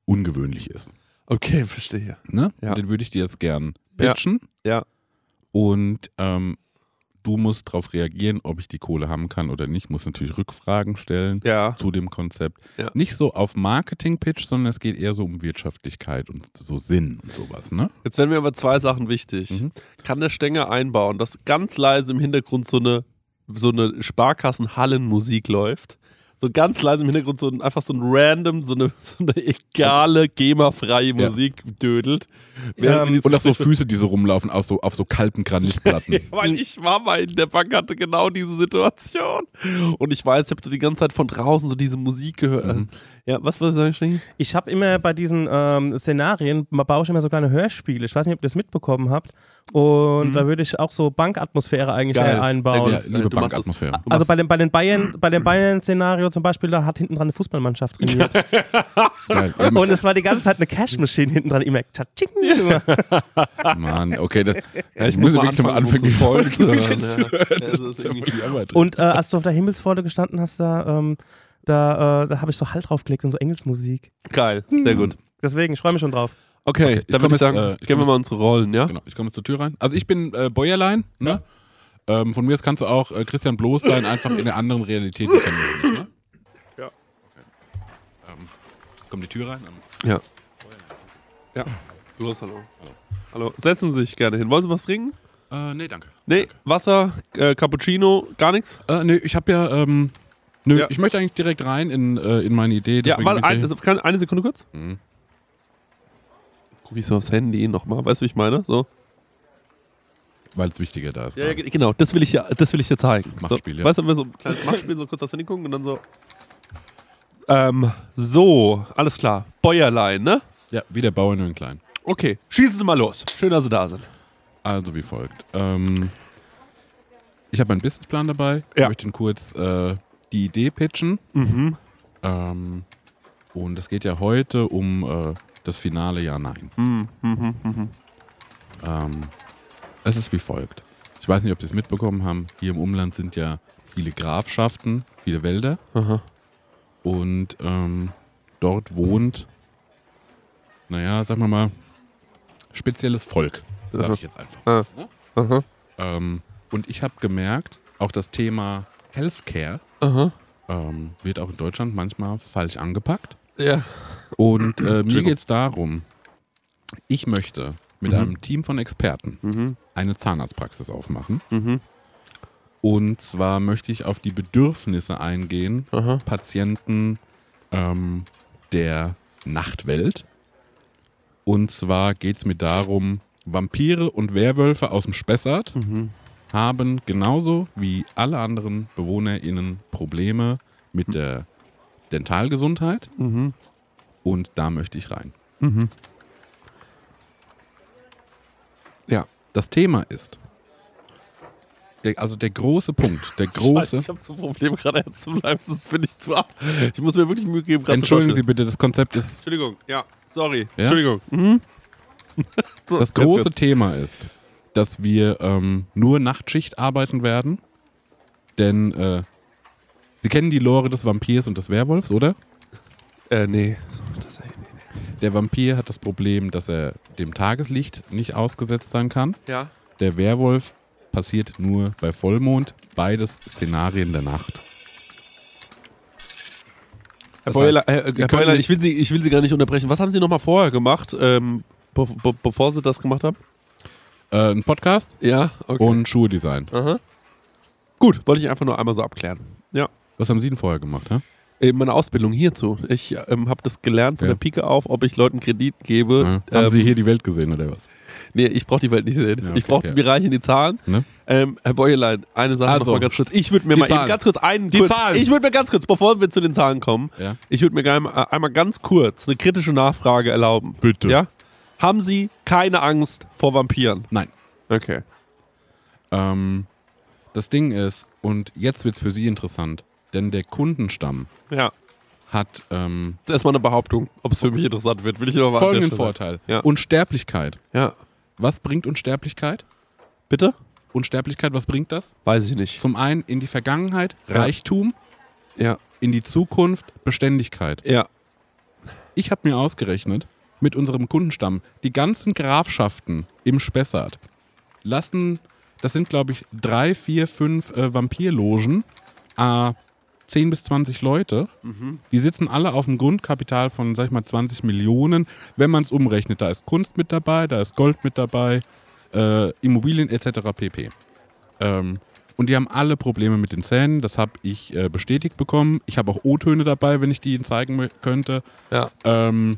ungewöhnlich ist. Okay, verstehe. Ne? Ja. Den würde ich dir jetzt gern Ja. pitchen. Ja. Und ähm, du musst darauf reagieren, ob ich die Kohle haben kann oder nicht. Muss natürlich Rückfragen stellen Ja. zu dem Konzept. Ja. Nicht so auf Marketing-Pitch, sondern es geht eher so um Wirtschaftlichkeit und so Sinn und sowas. Ne? Jetzt werden mir aber zwei Sachen wichtig. Mhm. Kann der Stänger einbauen, dass ganz leise im Hintergrund so eine, so eine Sparkassenhallenmusik läuft? So ganz leise im Hintergrund so ein, einfach so ein random, so eine, so eine egale, GEMA-freie Ja. Musik dödelt. Während wir Ähm, Und auch so Füße, die so rumlaufen, auf so, auf so kalten Granitplatten. Weil ich war mal in der Bank, hatte genau diese Situation. Und ich weiß, ich habe so die ganze Zeit von draußen so diese Musik gehört. Mhm. Ja, was würdest du sagen, Stechi? Ich habe immer bei diesen ähm, Szenarien, ma- baue ich immer so kleine Hörspiele. Ich weiß nicht, ob ihr das mitbekommen habt. Und da würde ich auch so Bankatmosphäre eigentlich Geil. einbauen. ja, liebe du das- Bankatmosphäre. Also bei den, bei den Bayern, bei dem Bayern-Szenario zum Beispiel, da hat hinten dran eine Fußballmannschaft trainiert. Und es war die ganze Zeit eine Cash-Maschine hinten dran, immer tschatsching. Mann, okay. Das, Ja, ich muss wirklich zum Anfang die Folge zu hören. Und äh, als du auf der Himmelspforte gestanden hast, da, ähm, da, äh, da habe ich so Halt draufgelegt und so Engelsmusik. Geil, sehr gut. Deswegen, ich freue mich schon drauf. Okay, Okay, ich dann würde ich sagen, äh, ich gehen wir mal unsere Rollen, ja? Genau, ich komme zur Tür rein. Also ich bin äh, Bäuerlein, ne? Ähm, von mir aus kannst du auch äh, Christian Bloß sein, einfach in einer anderen Realität. Die kennen wir nicht, ne? Ja. Okay. Ähm, kommt die Tür rein. Ähm, Ja. Ja. Los, hallo. Hallo. Hallo. Setzen Sie sich gerne hin. Wollen Sie was trinken? äh, nee, danke. Nee, Wasser, äh, Cappuccino, gar nichts? Äh, nee, ich habe ja, ähm, nö, Ja. ich möchte eigentlich direkt rein in, äh, in meine Idee. Ja, ich ein, also, kann, eine Sekunde kurz. Mhm. Guck ich so aufs Handy nochmal. Weißt du, wie ich meine? So. Weil es wichtiger da ist. Ja, ja, ge- genau. Das will ich ja, das will ich dir zeigen. Machtspiel, so, ja. Weißt du, wenn wir so ein kleines Machtspiel, so kurz aufs Handy gucken und dann so. Ähm, so, alles klar. Bäuerlein, ne? ja, wie der Bauer nur in klein. Okay, schießen Sie mal los. Schön, dass Sie da sind. Also wie folgt. Ähm, ich habe meinen Businessplan dabei. Ja. Ich möchte Ihnen kurz äh, die Idee pitchen. Mhm. Ähm, und es geht ja heute um äh, das finale Ja, Nein. Mhm. Mhm. Mhm. Ähm, es ist wie folgt. Ich weiß nicht, ob Sie es mitbekommen haben. Hier im Umland sind ja viele Grafschaften, viele Wälder. Aha. Und ähm, dort wohnt, naja, sagen wir mal, spezielles Volk. Aha. ich jetzt einfach. Ah. Aha. Ähm, und ich habe gemerkt, auch das Thema Healthcare. Ähm, wird auch in Deutschland manchmal falsch angepackt. Ja. Und äh, mir geht es darum, ich möchte mit Mhm. einem Team von Experten Mhm. eine Zahnarztpraxis aufmachen. Mhm. Und zwar möchte ich auf die Bedürfnisse eingehen, Aha. Patienten ähm, der Nachtwelt. Und zwar geht es mir darum, Vampire und Werwölfe aus dem Spessart Mhm. Haben genauso wie alle anderen BewohnerInnen Probleme mit der Dentalgesundheit. Mhm. Und da möchte ich rein. Mhm. Ja. Das Thema ist, der, also der große Punkt, der Scheiße, große. ich habe so ein Problem, gerade ernst zu bleiben. Das finde ich zu ab. Ich muss mir wirklich Mühe geben, gerade zu Entschuldigen Sie bitte, das Konzept ist. Entschuldigung, ja, sorry. Ja? Entschuldigung. Mhm. so, Das große. Thema ist, dass wir ähm, nur Nachtschicht arbeiten werden. Denn äh, Sie kennen die Lore des Vampirs und des Werwolfs, oder? Äh, nee. Der Vampir hat das Problem, dass er dem Tageslicht nicht ausgesetzt sein kann. Ja. Der Werwolf passiert nur bei Vollmond. Beides Szenarien der Nacht. Herr Beuler, heißt, Herr, Herr Beuler ich, will Sie, ich will Sie gar nicht unterbrechen. Was haben Sie nochmal vorher gemacht, ähm, be be bevor Sie das gemacht haben? Äh, ein Podcast Ja, okay. und Schuhdesign. Aha. Gut, wollte ich einfach nur einmal so abklären. Ja. Was haben Sie denn vorher gemacht? Hä? Eben meine Ausbildung hierzu. Ich ähm, habe das gelernt von Ja. der Pike auf, ob ich Leuten Kredit gebe. Ja. Haben Ähm, Sie hier die Welt gesehen oder was? Nee, ich brauche die Welt nicht sehen. Ja, okay, ich brauche ja. mir reichen die Zahlen. Ne? Ähm, Herr Beuerlein, eine Sache Also, noch mal ganz kurz. Ich würde mir die mal eben ganz kurz einen Die kurz, Zahlen. Ich würde mir ganz kurz, bevor wir zu den Zahlen kommen, Ja. ich würde mir gerne äh, einmal ganz kurz eine kritische Nachfrage erlauben. Bitte. Ja? Haben Sie keine Angst vor Vampiren? Nein. Okay. Ähm, das Ding ist, und jetzt wird es für Sie interessant, denn der Kundenstamm Ja. hat ähm, Das ist erstmal eine Behauptung. Ob es für mich interessant wird, will ich noch mal an der folgenden Vorteil. Ja. Unsterblichkeit. Ja. Was bringt Unsterblichkeit? Bitte? Unsterblichkeit, was bringt das? Weiß ich nicht. Zum einen in die Vergangenheit, Ja. Reichtum, Ja. in die Zukunft, Beständigkeit. Ja. Ich habe mir ausgerechnet, mit unserem Kundenstamm, die ganzen Grafschaften im Spessart lassen, das sind glaube ich drei, vier, fünf äh, Vampirlogen, äh, 10 bis 20 Leute. Die sitzen alle auf dem Grundkapital von, sag ich mal, 20 Millionen. Wenn man es umrechnet, da ist Kunst mit dabei, da ist Gold mit dabei, äh, Immobilien etc. pp. Ähm, und die haben alle Probleme mit den Zähnen. Das habe ich äh, bestätigt bekommen. Ich habe auch O-Töne dabei, wenn ich die Ihnen zeigen könnte. Ja. Ähm,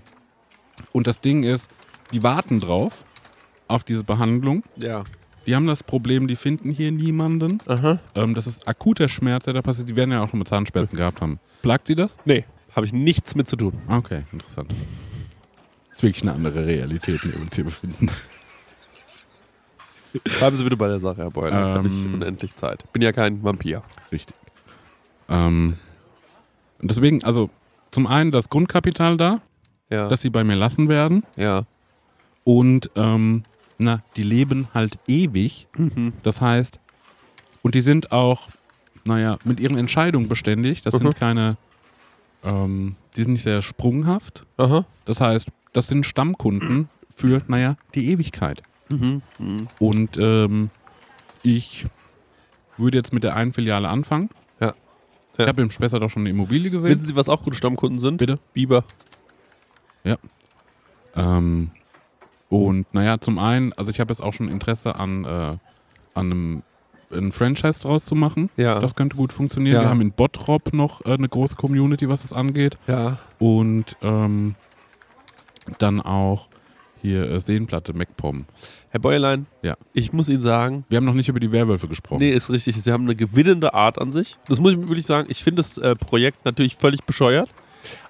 und das Ding ist, die warten drauf, auf diese Behandlung. Ja. Die haben das Problem, die finden hier niemanden. Aha. Ähm, das ist akuter Schmerz, der da passiert. Die werden ja auch schon mit Zahnschmerzen gehabt haben. Plagt sie das? Nee, habe ich nichts mit zu tun. Okay, interessant. Das ist wirklich eine andere Realität, in der wir uns hier befinden. Bleiben Sie bitte bei der Sache, Herr Beuer. Dann habe ich Ähm. unendlich Zeit. Bin ja kein Vampir. Richtig. Ähm, deswegen, also zum einen das Grundkapital da, Ja. dass sie bei mir lassen werden. ja. Und ähm, na, die leben halt ewig. Mhm. Das heißt, und die sind auch, naja, mit ihren Entscheidungen beständig. Das Mhm. sind keine, ähm, die sind nicht sehr sprunghaft. Aha. Das heißt, das sind Stammkunden für, naja, die Ewigkeit. Mhm. Mhm. Und ähm, ich würde jetzt mit der einen Filiale anfangen. Ja. Ja. Ich habe im Spessart doch schon eine Immobilie gesehen. Wissen Sie, was auch gute Stammkunden sind? Bitte? Biber. Ähm, und naja, zum einen, also ich habe jetzt auch schon Interesse an, äh, an einem ein Franchise draus zu machen. Ja. Das könnte gut funktionieren. Ja. Wir haben in Bottrop noch äh, eine große Community, was das angeht. Ja. Und ähm, dann auch hier äh, Seenplatte, MacPom. Herr Bäuerlein, Ja. ich muss Ihnen sagen, Wir haben noch nicht über die Werwölfe gesprochen. nee, ist richtig, Sie haben eine gewinnende Art an sich. Das muss ich wirklich sagen. Ich finde das äh, Projekt natürlich völlig bescheuert.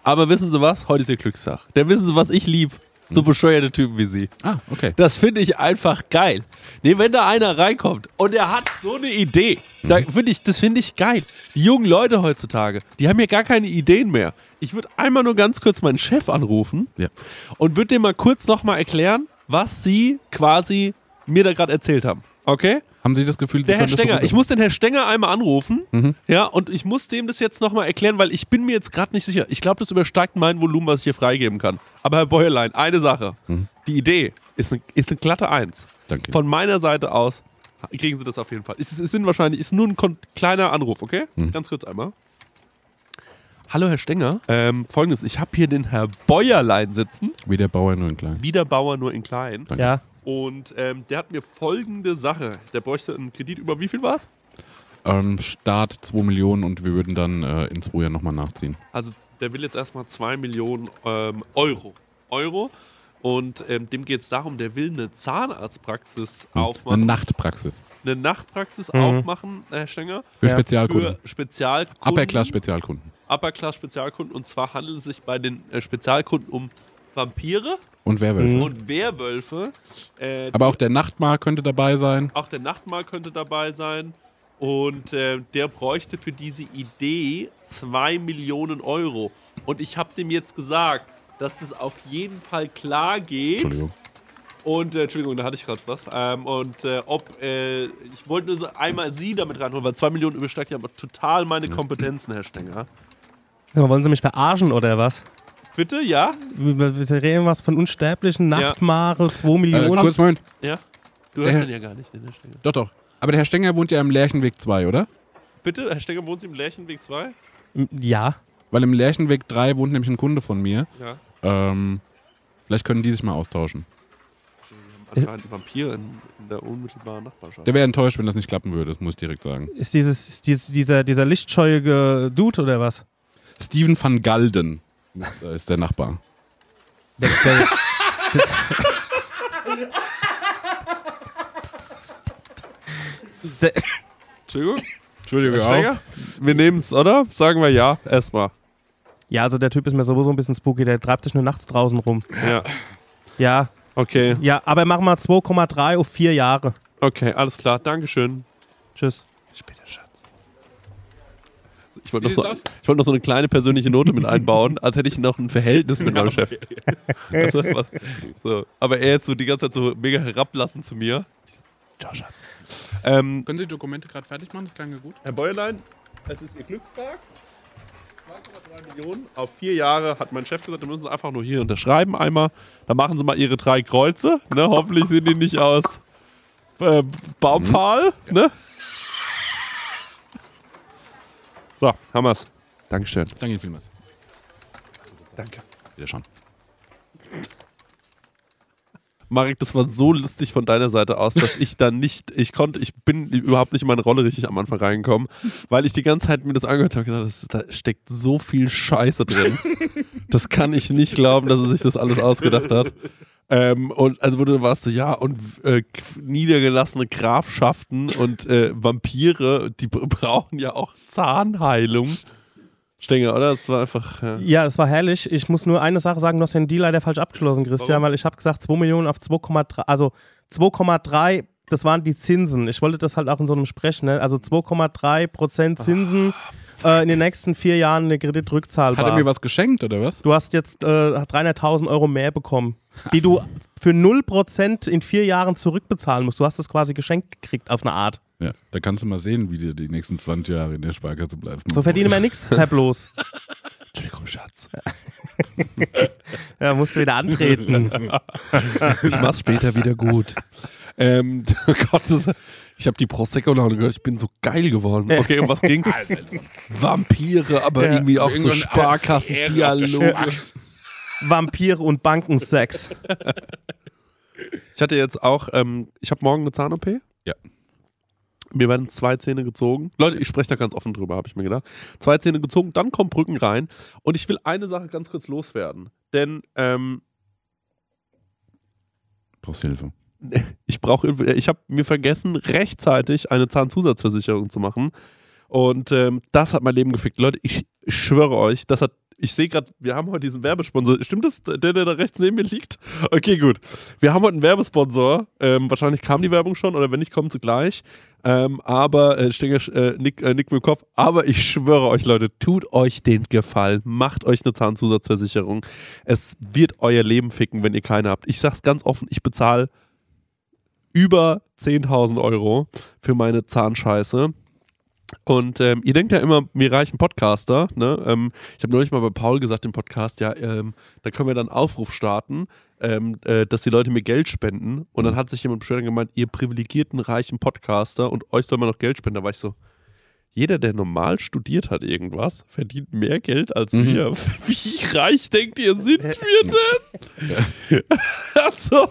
Aber wissen Sie was? Heute ist Ihr Glückstag. Denn wissen Sie, was ich lieb? So bescheuerte Typen wie Sie. Ah, okay. Das finde ich einfach geil. Nee, wenn da einer reinkommt und er hat so eine Idee, da find ich, das finde ich geil. Die jungen Leute heutzutage, die haben ja gar keine Ideen mehr. Ich würde einmal nur ganz kurz meinen Chef anrufen Ja. und würde dem mal kurz nochmal erklären, was Sie quasi mir da gerade erzählt haben. Okay? Haben Sie das Gefühl, Sie Der Herr so Stenger, gut- ich muss den Herr Stenger einmal anrufen, Mhm. ja, und ich muss dem das jetzt nochmal erklären, weil ich bin mir jetzt gerade nicht sicher. Ich glaube, das übersteigt mein Volumen, was ich hier freigeben kann. Aber Herr Bäuerlein, eine Sache. Mhm. Die Idee ist eine, ist eine glatte Eins. Danke. Von meiner Seite aus kriegen Sie das auf jeden Fall. Es, ist- es sind wahrscheinlich, ist nur ein kleiner Anruf, okay? Mhm. Ganz kurz einmal. Hallo Herr Stenger, ähm, folgendes, ich habe hier den Herr Bäuerlein sitzen, Wie der Bauer nur in klein. wie der Bauer nur in klein. Danke. Ja. Und ähm, der hat mir folgende Sache, der bräuchte einen Kredit über wie viel war es? Ähm, Start 2 Millionen und wir würden dann äh, in zwei Jahren nochmal nachziehen. Also der will jetzt erstmal 2 Millionen ähm, Euro. Euro. Und ähm, dem geht es darum, der will eine Zahnarztpraxis Eine aufmachen. Nachtpraxis. Eine Nachtpraxis Mhm. aufmachen, Herr Stenger. Für Ja. Spezialkunden. Für Spezialkunden. Upper-Class-Spezialkunden. Upper-Class-Spezialkunden. Und zwar handelt es sich bei den äh, Spezialkunden um Vampire Und Werwölfe. Mhm. und Werwölfe. Äh, Aber auch der Nachtmar könnte dabei sein. auch der Nachtmahl könnte dabei sein. Und äh, der bräuchte für diese Idee 2 Millionen Euro. Und ich habe dem jetzt gesagt, dass es auf jeden Fall klar geht. Entschuldigung. Und, äh, Entschuldigung, da hatte ich gerade was. Ähm, und äh, ob, äh, ich wollte nur so einmal Sie damit reinholen, weil 2 Millionen übersteigt ja aber total meine Kompetenzen, Herr Stenger. Sag mal, wollen Sie mich verarschen oder was? Bitte, ja? Wir reden was von unsterblichen Nachtmare, 2 Äh, Millionen. kurz, Moment. Ja? Du hörst den ja gar nicht, den Herr Stenger. Doch, doch. Aber der Herr Stenger wohnt ja im Lerchenweg 2, oder? Bitte, Herr Stenger, wohnt Sie im Lärchenweg 2? ja. Weil im Lerchenweg 3 wohnt nämlich ein Kunde von mir. Ja. Ähm, vielleicht können die sich mal austauschen. Anscheinend Vampire in, in der unmittelbaren Nachbarschaft. Der wäre enttäuscht, wenn das nicht klappen würde, das muss ich direkt sagen. Ist dieses, ist dieses, dieser, dieser lichtscheuige Dude oder was? Steven van Galden äh, ist der Nachbar. Der, der, der, Entschuldigung? Entschuldigung, Stenger? Wir nehmen es, oder? Sagen wir ja, erstmal. ja, also der Typ ist mir sowieso ein bisschen spooky, der treibt sich nur nachts draußen rum. Ja. Ja, Okay, ja, aber machen wir 2,3 auf vier Jahre. okay, alles klar. Dankeschön. Tschüss. Später, Schatz. Ich wollte noch, so, ich wollte noch so eine kleine persönliche Note mit einbauen, als hätte ich noch ein Verhältnis mit meinem Chef. Weißt du, was? so. Aber er jetzt so die ganze Zeit so mega herablassen zu mir. Ciao, Schatz. Ähm, Können Sie die Dokumente gerade fertig machen? Das klang ja gut. Herr Bäuerlein, es ist Ihr Glückstag. 2,3 Millionen auf vier Jahre hat mein Chef gesagt, da müssen Sie einfach nur hier unterschreiben einmal. Dann machen Sie mal Ihre drei Kreuze. Ne? Hoffentlich sind die nicht aus äh, Baumpfahl. Ne? So, haben wir's. Dankeschön. Danke Ihnen vielmals. Danke. Wieder schon. Marek, das war so lustig von deiner Seite aus, dass ich dann nicht, ich konnte, ich bin überhaupt nicht in meine Rolle richtig am Anfang reingekommen, weil ich die ganze Zeit mir das angehört habe und gedacht, da steckt so viel Scheiße drin. Das kann ich nicht glauben, dass er sich das alles ausgedacht hat. Ähm, und also wo du warst so, ja, und äh, niedergelassene Grafschaften und äh, Vampire, die brauchen ja auch Zahnheilung. Stenger, oder? Das war einfach. Ja. Ja, es war herrlich. Ich muss nur eine Sache sagen, du hast den Deal leider falsch abgeschlossen, Christian, Warum? weil ich habe gesagt 2 Millionen auf 2,3, also 2,3, das waren die Zinsen. Ich wollte das halt auch in so einem sprechen, ne? also 2,3 Prozent Zinsen äh, in den nächsten vier Jahren eine Kreditrückzahlbar. Hat er mir was geschenkt, oder was? Du hast jetzt äh, 300.000 Euro mehr bekommen, die du für 0% in vier Jahren zurückbezahlen musst. Du hast das quasi geschenkt gekriegt auf eine Art. Ja, da kannst du mal sehen, wie du die nächsten 20 Jahre in der Sparkasse bleibst. So verdiene wir nichts, Herr Bloß. Entschuldigung, Schatz. Ja, musst du wieder antreten. Ich mach's später wieder gut. Ähm, oh Gott, das, ich habe die Prosecco-Laune gehört, ich bin so geil geworden. Okay, um was ging's? Vampire, aber Ja. irgendwie auch so Sparkassen-Dialoge. Vampire und Bankensex. Ich hatte jetzt auch, ähm, ich habe morgen eine Zahn-OP. Ja. Mir werden zwei Zähne gezogen. Leute, ich spreche da ganz offen drüber, habe ich mir gedacht. Zwei Zähne gezogen, dann kommen Brücken rein. Und ich will eine Sache ganz kurz loswerden. Denn ähm, Brauchst Hilfe. ich brauche, ich habe mir vergessen, rechtzeitig eine Zahnzusatzversicherung zu machen. Und ähm, das hat mein Leben gefickt. Leute, ich schwöre euch, das hat, ich sehe gerade, wir haben heute diesen Werbesponsor. Stimmt das, der, der da rechts neben mir liegt? Okay, gut. Wir haben heute einen Werbesponsor. Ähm, wahrscheinlich kam die Werbung schon oder wenn nicht, kommt sie gleich. Ähm, aber, äh, Stenger, äh, Nick, äh, Nick mit dem Kopf. Aber ich schwöre euch, Leute, tut euch den Gefallen. Macht euch eine Zahnzusatzversicherung. Es wird euer Leben ficken, wenn ihr keine habt. Ich sag's ganz offen, ich bezahle über 10.000 Euro für meine Zahnscheiße. Und ähm, ihr denkt ja immer, wir reichen Podcaster. Ne? Ähm, ich habe neulich mal bei Paul gesagt im Podcast, ja, ähm, da können wir dann einen Aufruf starten, ähm, äh, dass die Leute mir Geld spenden. Und dann hat sich jemand beschwert und gemeint, ihr privilegierten, reichen Podcaster und euch soll man noch Geld spenden. Da war ich so, jeder, der normal studiert hat irgendwas, verdient mehr Geld als Mhm. wir. Wie reich denkt ihr, sind wir denn? also,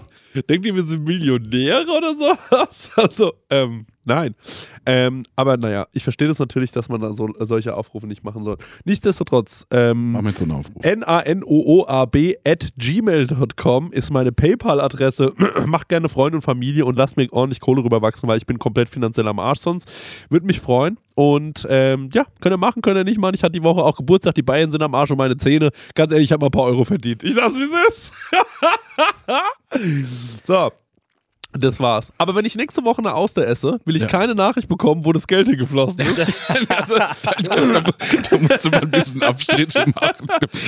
denkt ihr, wir sind Millionäre oder sowas? Also, ähm, nein. Ähm, aber naja, ich verstehe das natürlich, dass man da so, solche Aufrufe nicht machen soll. Nichtsdestotrotz, ähm, Mach mir jetzt so einen Aufruf. N-A-N-O-O-A-B at gmail.com ist meine PayPal-Adresse. Macht gerne Freunde und Familie und lasst mir ordentlich Kohle rüberwachsen, weil ich bin komplett finanziell am Arsch sonst. Würde mich freuen. Und ähm, ja, könnt ihr machen, könnt ihr nicht machen. Ich hatte die Woche auch Geburtstag, die Bayern sind am Arsch und meine Zähne. Ganz ehrlich, ich habe mal ein paar Euro verdient. Ich sag's, wie es ist. so. Das war's. Aber wenn ich nächste Woche eine Auster esse, will ich Ja. keine Nachricht bekommen, wo das Geld hingeflossen ist. da, musst du mal ein bisschen Abstriche machen.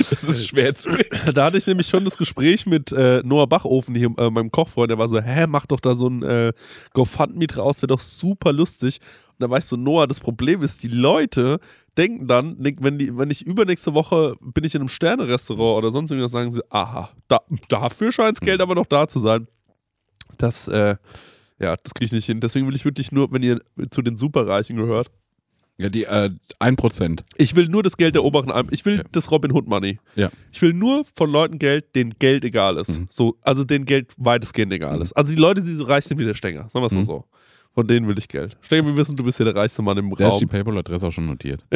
Das ist schwer zu Da hatte ich nämlich schon das Gespräch mit äh, Noah Bachofen, hier, äh, meinem Kochfreund, der war so, hä, mach doch da so ein äh, GoFundMe draus, wäre doch super lustig. Und da weißt du, Noah, das Problem ist, die Leute denken dann, wenn, die, wenn ich übernächste Woche bin ich in einem Sterne-Restaurant oder sonst irgendwas, sagen sie, aha, da, dafür scheint das Geld aber noch da zu sein. Das, äh, ja, das kriege ich nicht hin. Deswegen will ich wirklich nur, wenn ihr zu den Superreichen gehört, Ja, die äh, 1%. ich will nur das Geld der oberen, Ein- ich will Ja. das Robin Hood Money. Ja. Ich will nur von Leuten Geld, denen Geld egal ist. Mhm. So, also denen Geld weitestgehend egal ist. Also die Leute, die so reich sind wie der Stenger, sagen wir es mal Mhm. so. Von denen will ich Geld. Stenger, wir wissen, du bist hier der reichste Mann im Da ist die Raum. PayPal-Adresse auch schon notiert.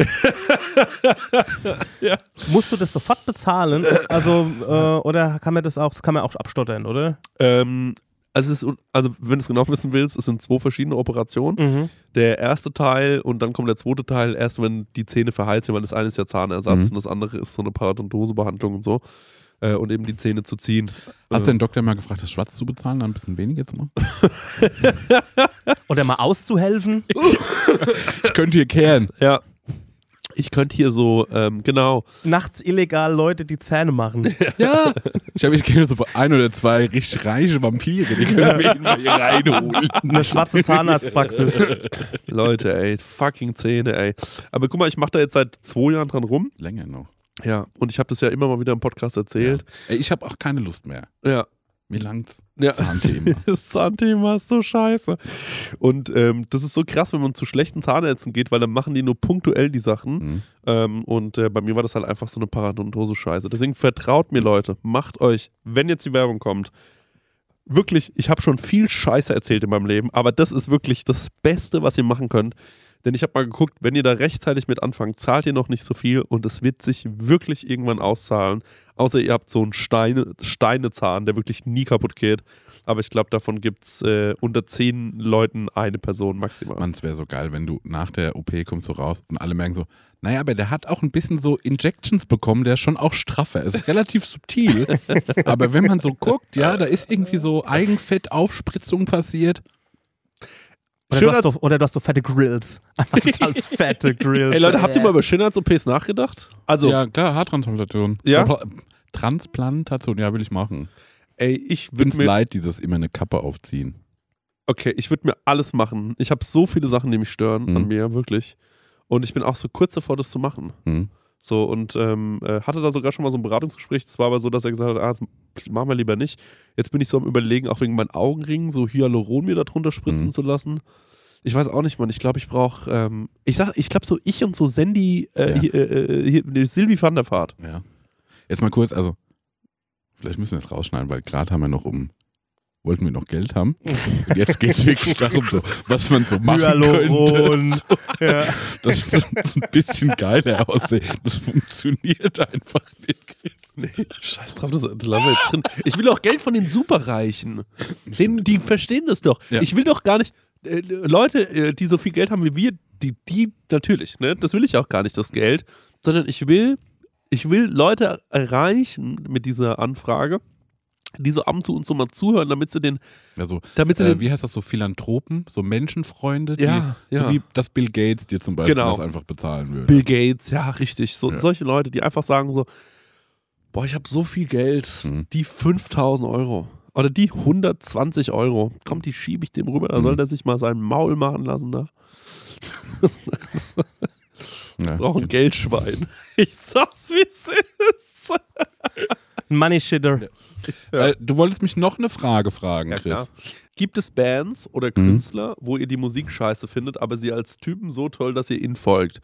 Musst du das sofort bezahlen? Also, äh, oder kann man das auch, das kann man auch abstottern, oder? Ähm, also, es ist, also, wenn du es genau wissen willst, es sind zwei verschiedene Operationen. Mhm. Der erste Teil und dann kommt der zweite Teil erst, wenn die Zähne verheilt sind, weil das eine ist ja Zahnersatz Mhm. und das andere ist so eine Parodontosebehandlung und so. Äh, und eben die Zähne zu ziehen. Hast Äh, du den Doktor mal gefragt, das schwarz zu bezahlen, dann ein bisschen weniger zu machen? Oder mal auszuhelfen? Ich könnte hier kehren. Ja. Ich könnte hier so, ähm, genau. Nachts illegal Leute die Zähne machen. Ja. Ich habe ich kenne so ein oder zwei richtig reiche Vampire, die können wir ihn mal hier reinholen. Eine schwarze Zahnarztpraxis. Leute, ey, fucking Zähne, ey. Aber guck mal, ich mache da jetzt seit zwei Jahren dran rum. Länger noch. Ja. Und ich habe das ja immer mal wieder im Podcast erzählt. Ey, ich habe auch keine Lust mehr. Ja. Mir langt's. Ja. Zahnthema. Das Zahnthema ist so scheiße. Und ähm, das ist so krass, wenn man zu schlechten Zahnärzten geht, weil dann machen die nur punktuell die Sachen. Mhm. Ähm, und äh, bei mir war das halt einfach so eine Paradontose-Scheiße. Deswegen vertraut mir, Leute. Macht euch, wenn jetzt die Werbung kommt, wirklich, ich habe schon viel Scheiße erzählt in meinem Leben, aber das ist wirklich das Beste, was ihr machen könnt. Denn ich habe mal geguckt, wenn ihr da rechtzeitig mit anfangt, zahlt ihr noch nicht so viel und es wird sich wirklich irgendwann auszahlen. Außer ihr habt so einen Steine, Steinezahn, der wirklich nie kaputt geht. Aber ich glaube, davon gibt es äh, unter zehn Leuten eine Person maximal. Mann, es wäre so geil, wenn du nach der OP kommst so raus und alle merken so, naja, aber der hat auch ein bisschen so Injections bekommen, der ist schon auch straffer. Es ist relativ subtil, aber wenn man so guckt, ja, da ist irgendwie so Eigenfettaufspritzung passiert. Oder, du hast so, oder du hast so fette Grills. Einfach total fette Grills. Ey Leute, habt ihr mal über Schönheits-OPs nachgedacht? Also, Ja, klar, Haartransplantation. Ja? Tra- Transplantation, ja, will ich machen. ey, ich würde mir, leid, dieses immer eine Kappe aufziehen. okay, ich würde mir alles machen. Ich habe so viele Sachen, die mich stören Mhm. an mir, wirklich. Und ich bin auch so kurz davor, das zu machen. Hm. So, und ähm, äh, hatte da sogar schon mal so ein Beratungsgespräch. Das war aber so, dass er gesagt hat, ah, das machen wir lieber nicht. Jetzt bin ich so am überlegen, auch wegen meinen Augenringen, so Hyaluron mir da drunter spritzen Mhm. zu lassen. Ich weiß auch nicht, Mann. Ich glaube, ich brauche, ähm, ich sag, ich glaube so ich und so Sandy, äh, Ja. äh, nee, Sylvie van der Vaart. Ja. Jetzt mal kurz, also, vielleicht müssen wir es rausschneiden, weil gerade haben wir noch um, wollten wir noch Geld haben. Und jetzt geht es wirklich darum, so, was man so machen Hyaluron. könnte. Ja. Das so ein bisschen geiler aussehen. Das funktioniert einfach nicht. Nee, scheiß drauf, das, das lassen wir jetzt drin. Ich will auch Geld von den Superreichen. Den, die verstehen das doch. Ja. Ich will doch gar nicht, äh, Leute, äh, die so viel Geld haben wie wir, die, die natürlich, ne? Das will ich auch gar nicht, das Geld. Sondern ich will, ich will Leute erreichen mit dieser Anfrage, die so ab und zu uns so mal zuhören, damit sie den, Also, damit sie äh, den, wie heißt das so, Philanthropen, so Menschenfreunde, die, ja, ja. so wie das Bill Gates dir zum Beispiel Genau. das einfach bezahlen würde. Bill Gates, ja, richtig. So, Ja. Solche Leute, die einfach sagen so, boah, ich habe so viel Geld, Mhm. die 5000 Euro oder die 120 Euro, kommt, die schiebe ich dem rüber, da Mhm. soll der sich mal sein Maul machen lassen da. Ja. Braucht ein Geldschwein. Ich sag's, wie es ist. Ein Money Shitter. Ja. Äh, du wolltest mich noch eine Frage fragen, Chris. Gibt es Bands oder Mhm. Künstler, wo ihr die Musik scheiße findet, aber sie als Typen so toll, dass ihr ihnen folgt?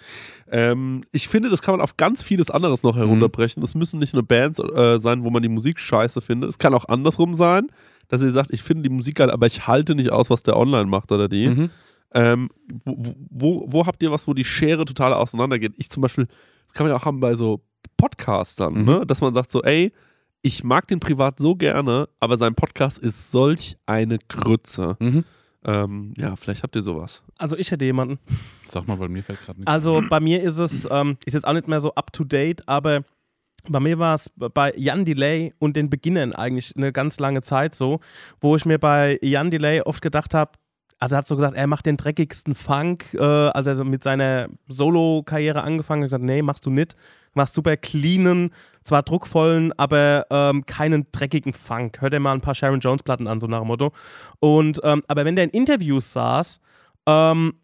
Ähm, ich finde, das kann man auf ganz vieles anderes noch herunterbrechen. Das müssen nicht nur Bands äh, sein, wo man die Musik scheiße findet. Es kann auch andersrum sein, dass ihr sagt, ich finde die Musik geil, aber ich halte nicht aus, was der online macht oder die. Mhm. Ähm, wo, wo, wo habt ihr was, wo die Schere total auseinandergeht? Ich zum Beispiel, das kann man ja auch haben bei so Podcastern, Mhm. ne? dass man sagt so, ey, ich mag den privat so gerne, aber sein Podcast ist solch eine Grütze. Mhm. Ähm, ja, vielleicht habt ihr sowas. Also ich hätte jemanden. Sag mal, bei mir fällt gerade nichts. Also bei mir ist es, ähm, ist jetzt auch nicht mehr so up to date, aber bei mir war es bei Jan Delay und den Beginnern eigentlich eine ganz lange Zeit so, wo ich mir bei Jan Delay oft gedacht habe, also er hat so gesagt, er macht den dreckigsten Funk, äh, als er mit seiner Solo-Karriere angefangen hat, gesagt, nee, machst du nicht. Du machst super cleanen, zwar druckvollen, aber ähm, keinen dreckigen Funk. Hört dir mal ein paar Sharon Jones-Platten an, so nach dem Motto. Und, ähm, aber wenn der in Interviews saß, ähm,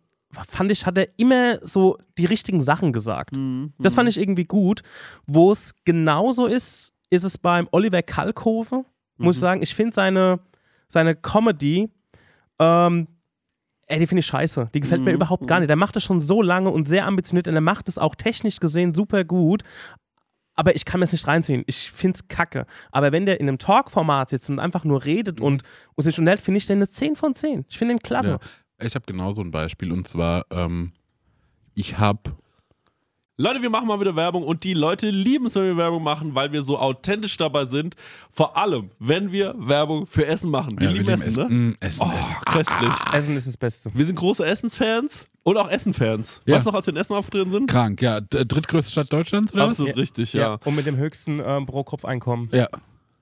fand ich, hat er immer so die richtigen Sachen gesagt. Mhm. Das fand ich irgendwie gut. Wo es genauso ist, ist es beim Oliver Kalkofe. Muss ich sagen, ich finde seine, seine Comedy, ähm, ey, die finde ich scheiße. Die gefällt mir Mhm. überhaupt gar nicht. Der macht das schon so lange und sehr ambitioniert und er macht es auch technisch gesehen super gut. Aber ich kann mir es nicht reinziehen. Ich finde es kacke. Aber wenn der in einem Talk-Format sitzt und einfach nur redet Mhm. und, und sich unterhält, finde ich den eine 10 von 10. Ich finde den klasse. Ja. Ich habe genau so ein Beispiel und zwar, ähm, ich habe Leute, wir machen mal wieder Werbung und die Leute lieben es, wenn wir Werbung machen, weil wir so authentisch dabei sind. Vor allem, wenn wir Werbung für Essen machen. Wir Ja, lieben wir Essen, lieben ne? Mm, Essen, Oh, Essen. köstlich. Essen ist das Beste. Wir sind große Essensfans und auch Essenfans. Ja. Weißt du noch, als wir in Essen aufgetreten sind? Krank, ja. Drittgrößte Stadt Deutschlands, oder was? Absolut richtig, ja. Und mit dem höchsten ähm, Pro-Kopf-Einkommen. Ja.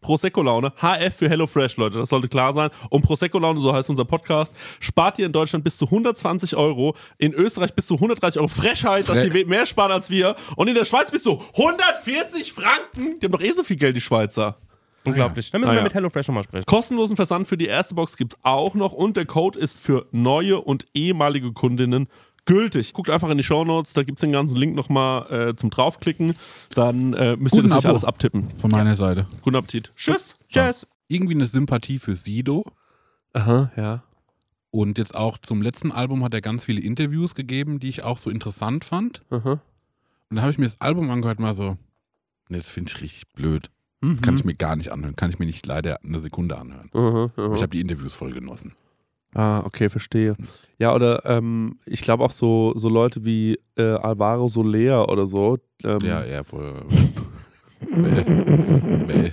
Prosecco Laune. HF für HelloFresh, Leute. Das sollte klar sein. Und Prosecco Laune, so heißt unser Podcast, spart ihr in Deutschland bis zu 120 Euro. In Österreich bis zu 130 Euro. Frechheit, dass Fre- die mehr sparen als wir. Und in der Schweiz bis zu 140 Franken. Die haben doch eh so viel Geld, die Schweizer. Unglaublich. Dann müssen Ah, wir ja. mit HelloFresh nochmal sprechen. Kostenlosen Versand für die erste Box gibt's auch noch und der Code ist für neue und ehemalige Kundinnen gültig. Guckt einfach in die Shownotes, da gibt's den ganzen Link nochmal äh, zum draufklicken. Dann äh, müsst ihr Guten das nicht Abo. alles abtippen. Von meiner Seite. Guten Appetit. Tschüss. Tschüss. Irgendwie eine Sympathie für Sido. Aha, ja. Und jetzt auch zum letzten Album hat er ganz viele Interviews gegeben, die ich auch so interessant fand. Aha. Und dann habe ich mir das Album angehört, mal so, nee, das finde ich richtig blöd. Mhm. Kann ich mir gar nicht anhören. Kann ich mir nicht leider eine Sekunde anhören. Aha, aha. ich habe die Interviews voll genossen. Ah, okay, verstehe. Ja, oder ähm, ich glaube auch so, so Leute wie äh, Alvaro Soler oder so. Ähm, Ja, ja, voll. Bäh. Bäh.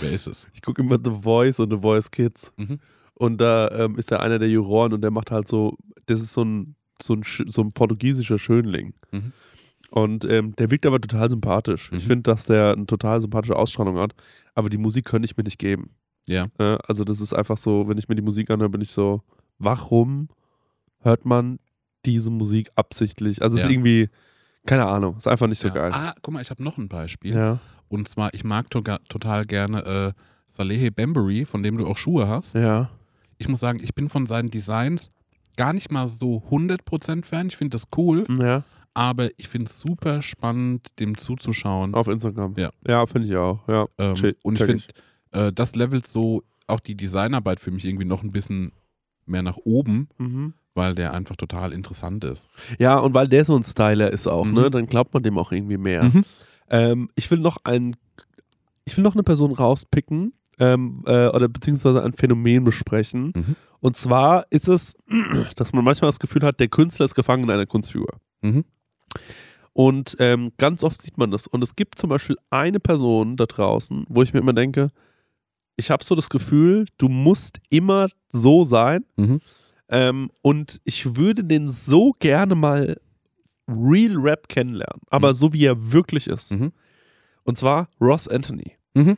Wer ist es? Ich gucke immer The Voice und The Voice Kids. Mhm. Und da ähm, ist er einer der Juroren und der macht halt so, das ist so ein, so ein, so ein portugiesischer Schönling. Mhm. Und ähm, der wirkt aber total sympathisch. Ich Mhm. finde, dass der eine total sympathische Ausstrahlung hat. Aber die Musik könnte ich mir nicht geben. Ja. Äh, also das ist einfach so, wenn ich mir die Musik anhöre, bin ich so, warum hört man diese Musik absichtlich? Also es Ja. ist irgendwie, keine Ahnung, ist einfach nicht so ja. geil. Ah, guck mal, ich habe noch ein Beispiel. Ja, Und zwar, ich mag toga- total gerne äh, Salehe Bembury, von dem du auch Schuhe hast. ja. Ich muss sagen, ich bin von seinen Designs gar nicht mal so 100% Fan. Ich finde das cool, Ja, aber ich finde es super spannend, dem zuzuschauen. auf Instagram. Ja. Ja, finde ich auch. Ja. Ähm, check- und ich finde, äh, das levelt so auch die Designarbeit für mich irgendwie noch ein bisschen mehr nach oben, Mhm. weil der einfach total interessant ist. Ja, und weil der so ein Styler ist auch, Mhm. ne, dann glaubt man dem auch irgendwie mehr. Mhm. Ähm, ich will noch ein, ich will noch eine Person rauspicken ähm, äh, oder beziehungsweise ein Phänomen besprechen. Mhm. Und zwar ist es, dass man manchmal das Gefühl hat, der Künstler ist gefangen in einer Kunstfigur. Mhm. Und ähm, ganz oft sieht man das. Und es gibt zum Beispiel eine Person da draußen, wo ich mir immer denke, ich habe so das Gefühl, du musst immer so sein. Mhm. Ähm, und ich würde den so gerne mal Real Rap kennenlernen, aber Mhm. so wie er wirklich ist. Mhm. Und zwar Ross Anthony. Mhm.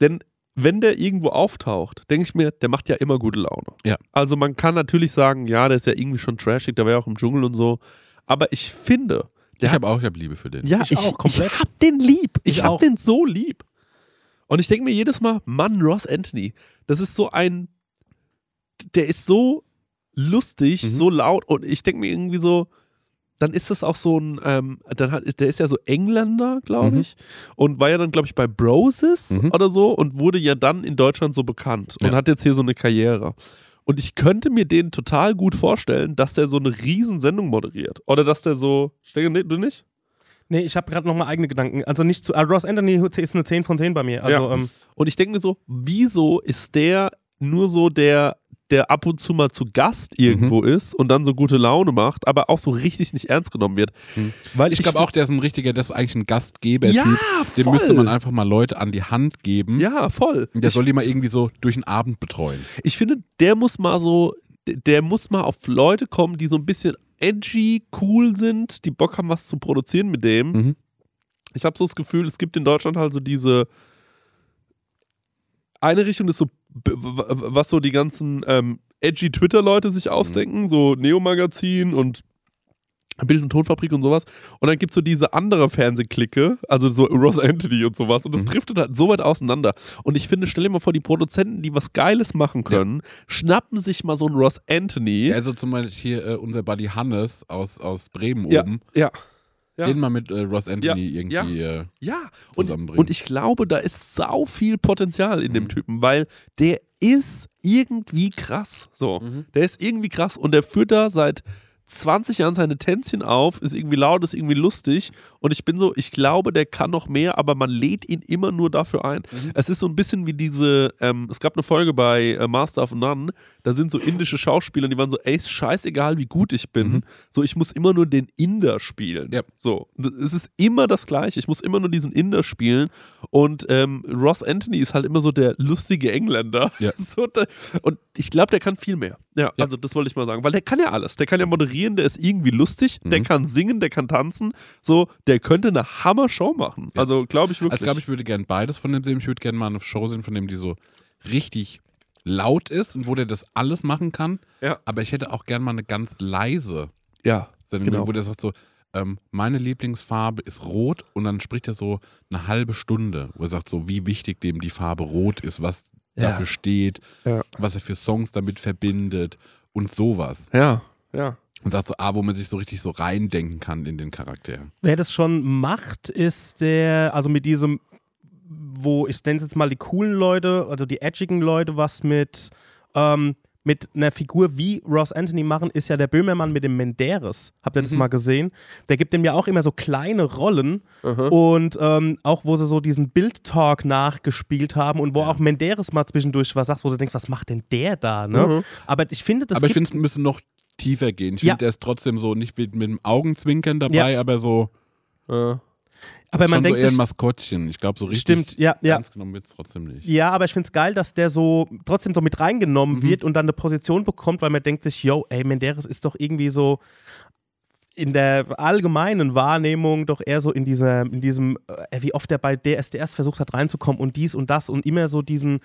Denn wenn der irgendwo auftaucht, denke ich mir, der macht ja immer gute Laune. Ja. Also man kann natürlich sagen, ja, der ist ja irgendwie schon trashig, der war ja auch im Dschungel und so. Aber ich finde, der Ich habe auch, ich habe Liebe für den. ja, Ich ich, auch, komplett. ich hab den lieb. Ich, Ich hab auch. den so lieb. Und ich denke mir jedes Mal, Mann, Ross Anthony, das ist so ein, der ist so lustig, Mhm. so laut und ich denke mir irgendwie so, dann ist das auch so ein, ähm, dann hat, der ist ja so Engländer, glaube Mhm. ich, und war ja dann, glaube ich, bei Broses Mhm. oder so und wurde ja dann in Deutschland so bekannt und Ja. hat jetzt hier so eine Karriere. Und ich könnte mir den total gut vorstellen, dass der so eine Riesensendung moderiert. Oder dass der so, Stege, nee, du nicht? Nee, ich habe gerade noch mal eigene Gedanken. Also nicht zu. ah, Ross Anthony ist eine 10 von 10 bei mir. Also, Ja. ähm, Und ich denke mir so, wieso ist der nur so der, der ab und zu mal zu Gast irgendwo ist und dann so gute Laune macht, aber auch so richtig nicht ernst genommen wird? Mhm. Weil Ich glaube auch, der ist ein richtiger, der ist eigentlich ein Gastgeber-Typ. Ja, Dem voll. müsste man einfach mal Leute an die Hand geben. Ja, voll. Und der ich, soll die mal irgendwie so durch den Abend betreuen. ich finde, der muss mal so, der muss mal auf Leute kommen, die so ein bisschen edgy, cool sind, die Bock haben, was zu produzieren mit dem. Mhm. Ich habe so das Gefühl, es gibt in Deutschland halt so diese eine Richtung ist so, was so die ganzen ähm, edgy Twitter-Leute sich ausdenken, so Neo-Magazin und Bild- und Tonfabrik und sowas. Und dann gibt es so diese andere Fernsehklicke, also so Ross Anthony und sowas. Und das Mhm. driftet halt so weit auseinander. Und ich finde, stell dir mal vor, die Produzenten, die was Geiles machen können, schnappen sich mal so einen Ross Anthony. Ja, also zum Beispiel hier äh, unser Buddy Hannes aus, aus Bremen Ja, oben. ja. Ja. Den mal mit äh, Ross Anthony irgendwie. Äh, Ja, und, zusammenbringen. und ich glaube, da ist sau viel Potenzial in dem Mhm. Typen, weil der ist irgendwie krass. So, Mhm. der ist irgendwie krass und der führt da seit 20 Jahren seine Tänzchen auf, ist irgendwie laut, ist irgendwie lustig und ich bin so, ich glaube, der kann noch mehr, aber man lädt ihn immer nur dafür ein. Mhm. Es ist so ein bisschen wie diese, ähm, es gab eine Folge bei äh, Master of None, da sind so indische Schauspieler, die waren so, ey, ist scheißegal, wie gut ich bin, Mhm. so, ich muss immer nur den Inder spielen. Ja. So, es ist immer das Gleiche, ich muss immer nur diesen Inder spielen und ähm, Ross Anthony ist halt immer so der lustige Engländer. Ja. So, da, und ich glaube, der kann viel mehr. Ja, Ja. also das wollte ich mal sagen, weil der kann ja alles. Der kann ja moderieren, der ist irgendwie lustig, der Mhm. kann singen, der kann tanzen. So, der könnte eine Hammer-Show machen. Ja. Also glaube ich wirklich. Also, glaube ich, würde gerne beides von dem sehen. Ich würde gerne mal eine Show sehen, von dem die so richtig laut ist und wo der das alles machen kann. Ja. Aber ich hätte auch gerne mal eine ganz leise ja, Sendung, Genau. wo der sagt so, ähm, meine Lieblingsfarbe ist rot und dann spricht er so eine halbe Stunde, wo er sagt so, wie wichtig dem die Farbe rot ist, was Ja. dafür steht, Ja. was er für Songs damit verbindet und sowas. ja, ja. Und sagt so, ah, wo man sich so richtig so reindenken kann in den Charakter. wer das schon macht, ist der, also mit diesem, wo ich nenne es jetzt mal die coolen Leute, also die edgigen Leute, was mit, ähm, mit einer Figur wie Ross Anthony machen, ist ja der Böhmermann mit dem Menderes. Habt ihr das Mhm. mal gesehen? Der gibt dem ja auch immer so kleine Rollen Aha. und ähm, auch wo sie so diesen Bild-Talk nachgespielt haben und wo Ja. auch Menderes mal zwischendurch was sagt, wo du denkst, was macht denn der da? Ne? Mhm. Aber ich finde, das aber ich finde, es müsste noch tiefer gehen. Ich Ja. finde, der ist trotzdem so nicht mit, mit dem Augenzwinkern dabei, aber so, Äh, Aber man Schon denkt so eher ein Maskottchen. Ich glaube, so richtig stimmt, ja, ja. ernst genommen wird es trotzdem nicht. Ja, aber ich find's geil, dass der so trotzdem so mit reingenommen Mhm. wird und dann eine Position bekommt, weil man denkt sich, yo, ey, Menderes ist doch irgendwie so in der allgemeinen Wahrnehmung doch eher so in, dieser, in diesem, äh, wie oft er bei DSDS versucht hat reinzukommen und dies und das und immer so diesen,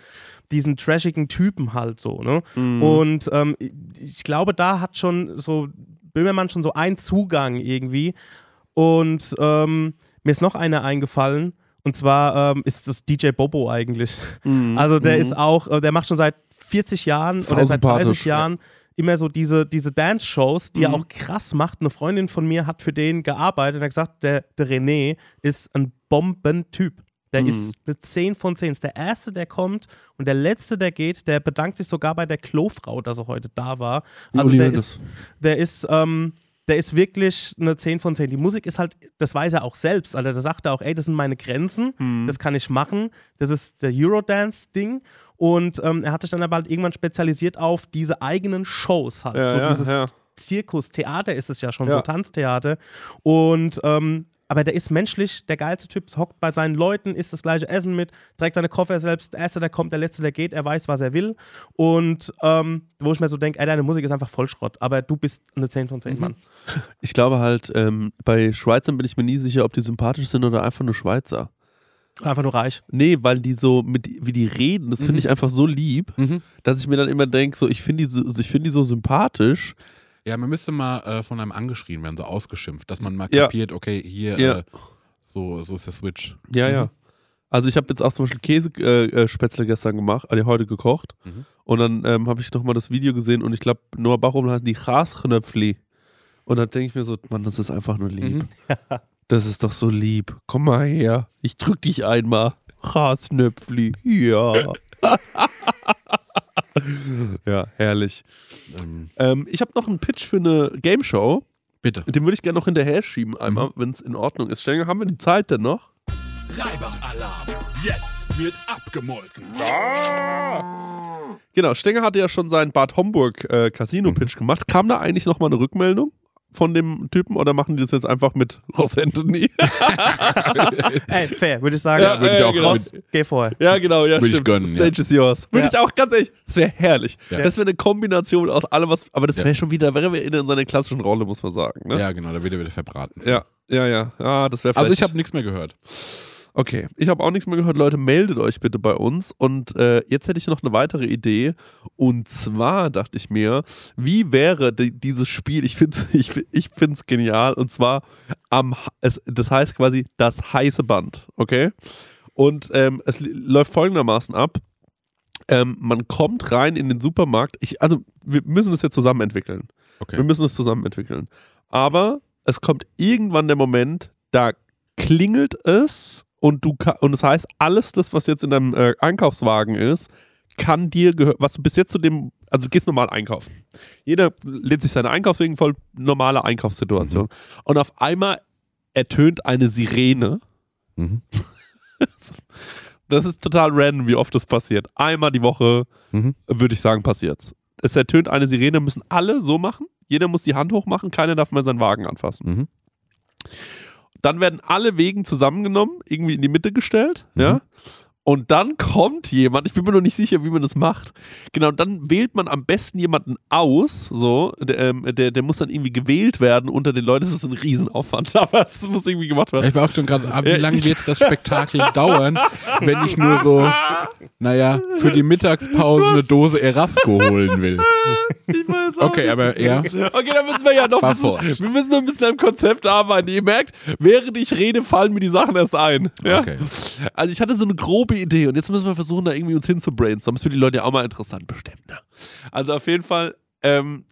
diesen trashigen Typen halt so, ne? Und ähm, ich glaube, da hat schon so Böhmermann schon so einen Zugang irgendwie und ähm, mir ist noch einer eingefallen und zwar ähm, ist das DJ Bobo eigentlich. Also der ist auch, äh, der macht schon seit 40 Jahren Sau oder seit 30 sympathisch, ja. Jahren immer so diese, diese Dance-Shows, die er Mhm. auch krass macht. Eine Freundin von mir hat für den gearbeitet und hat gesagt, der, der René ist ein Bombentyp. Der Mhm. ist eine 10 von 10. Ist der Erste, der kommt und der Letzte, der geht, der bedankt sich sogar bei der Klofrau, dass er heute da war. Also der ist, der ist, ähm, der ist wirklich eine 10 von 10. Die Musik ist halt, das weiß er auch selbst. Also da sagt er auch, ey, das sind meine Grenzen, Mhm. das kann ich machen. Das ist der Eurodance-Ding. Und ähm, er hat sich dann aber halt irgendwann spezialisiert auf diese eigenen Shows halt. Ja, so ja, dieses ja. Zirkus, Theater ist es ja schon, so Tanztheater. Und ähm, aber der ist menschlich der geilste Typ, hockt bei seinen Leuten, isst das gleiche Essen mit, trägt seine Koffer selbst, der Erste, der kommt, der Letzte, der geht, er weiß, was er will. Und ähm, wo ich mir so denke, ey, deine Musik ist einfach Vollschrott, aber du bist eine 10 von Mhm. 10, Mann. Ich glaube halt, ähm, bei Schweizern bin ich mir nie sicher, ob die sympathisch sind oder einfach nur Schweizer. Einfach nur reich. Nee, weil die so, mit, wie die reden, das finde ich einfach so lieb, Mhm. dass ich mir dann immer denke, so, ich finde die, so, ich find die so sympathisch. Ja, man müsste mal äh, von einem angeschrien werden, so ausgeschimpft, dass man mal Ja. kapiert, okay, hier, Ja. äh, so, so ist der Switch. Ja, Mhm. ja. Also ich habe jetzt auch zum Beispiel Käsespätzle äh, Spätzle gestern gemacht, also heute gekocht. Mhm. Und dann ähm, habe ich nochmal das Video gesehen und ich glaube, Noah Bachum heißt die Grasknöpfli. Und dann denke ich mir so, Mann, das ist einfach nur lieb. Mhm. Das ist doch so lieb. Komm mal her. Ich drück dich einmal. Grasknöpfli. Ja. ja, herrlich. Ähm, Ähm, ich habe noch einen Pitch für eine Game Show. bitte. Den würde ich gerne noch hinterher schieben, einmal, wenn es in Ordnung ist. Stenger, haben wir die Zeit denn noch? Reibach-Alarm. Jetzt wird abgemolken. Genau, Stenger hatte ja schon seinen Bad Homburg äh, Casino-Pitch gemacht. Kam da eigentlich nochmal eine Rückmeldung von dem Typen oder machen die das jetzt einfach mit Ross Anthony? Ey, fair, würde ich sagen. Ja, würde ich auch genau. Ross, geh vorher. Ja, genau, ja, Würde ich stimmt. gönnen, Stage ja. is yours. Würde Ja. ich auch ganz ehrlich, das wäre herrlich. Ja. Das wäre eine Kombination aus allem, was. Aber das Ja. wäre schon wieder, wäre wir in seiner klassischen Rolle, muss man sagen. Ne? Ja, genau, da wird er wieder verbraten. ja, ja, ja. Ah, das wäre. Also ich habe nichts mehr gehört. Okay, ich habe auch nichts mehr gehört. Leute, meldet euch bitte bei uns. Und äh, jetzt hätte ich noch eine weitere Idee. Und zwar dachte ich mir, wie wäre die, dieses Spiel? Ich finde es ich, ich find's genial. Und zwar, am, es, das heißt quasi das heiße Band. Okay? Und ähm, es läuft folgendermaßen ab. Ähm, man kommt rein in den Supermarkt. Ich, also, wir müssen das jetzt zusammen entwickeln. Okay. Wir müssen es zusammen entwickeln. Aber es kommt irgendwann der Moment, da klingelt es und du und das heißt, alles das, was jetzt in deinem äh, Einkaufswagen ist, kann dir gehören, was du bis jetzt zu dem, also du gehst normal einkaufen. Jeder lädt sich seine Einkaufswegen voll, normale Einkaufssituation. Und auf einmal ertönt eine Sirene. Mhm. Das ist total random, wie oft das passiert. Einmal die Woche, Mhm. würde ich sagen, passiert's. Es ertönt eine Sirene, müssen alle so machen. Jeder muss die Hand hochmachen, keiner darf mal seinen Wagen anfassen. Mhm. Dann werden alle Wegen zusammengenommen, irgendwie in die Mitte gestellt, ja. Und dann kommt jemand, ich bin mir noch nicht sicher, wie man das macht. Genau, dann wählt man am besten jemanden aus, so, der, ähm, der, der muss dann irgendwie gewählt werden unter den Leuten. Das ist ein Riesenaufwand, aber es muss irgendwie gemacht werden. Ich war auch schon gerade, ah, wie lange wird das Spektakel dauern, wenn ich nur so, naja, für die Mittagspause eine Dose Erasco holen will? Ich weiß auch Okay, nicht. aber ja. Okay, dann müssen wir ja noch ein bisschen, wir müssen noch ein bisschen am Konzept arbeiten. Ihr merkt, während ich rede, fallen mir die Sachen erst ein. Ja? Okay. Also ich hatte so eine grobe Idee und jetzt müssen wir versuchen, da irgendwie uns hin zu brainstormen. Das ist für die Leute ja auch mal interessant bestimmt. Ne? Also auf jeden Fall, ähm,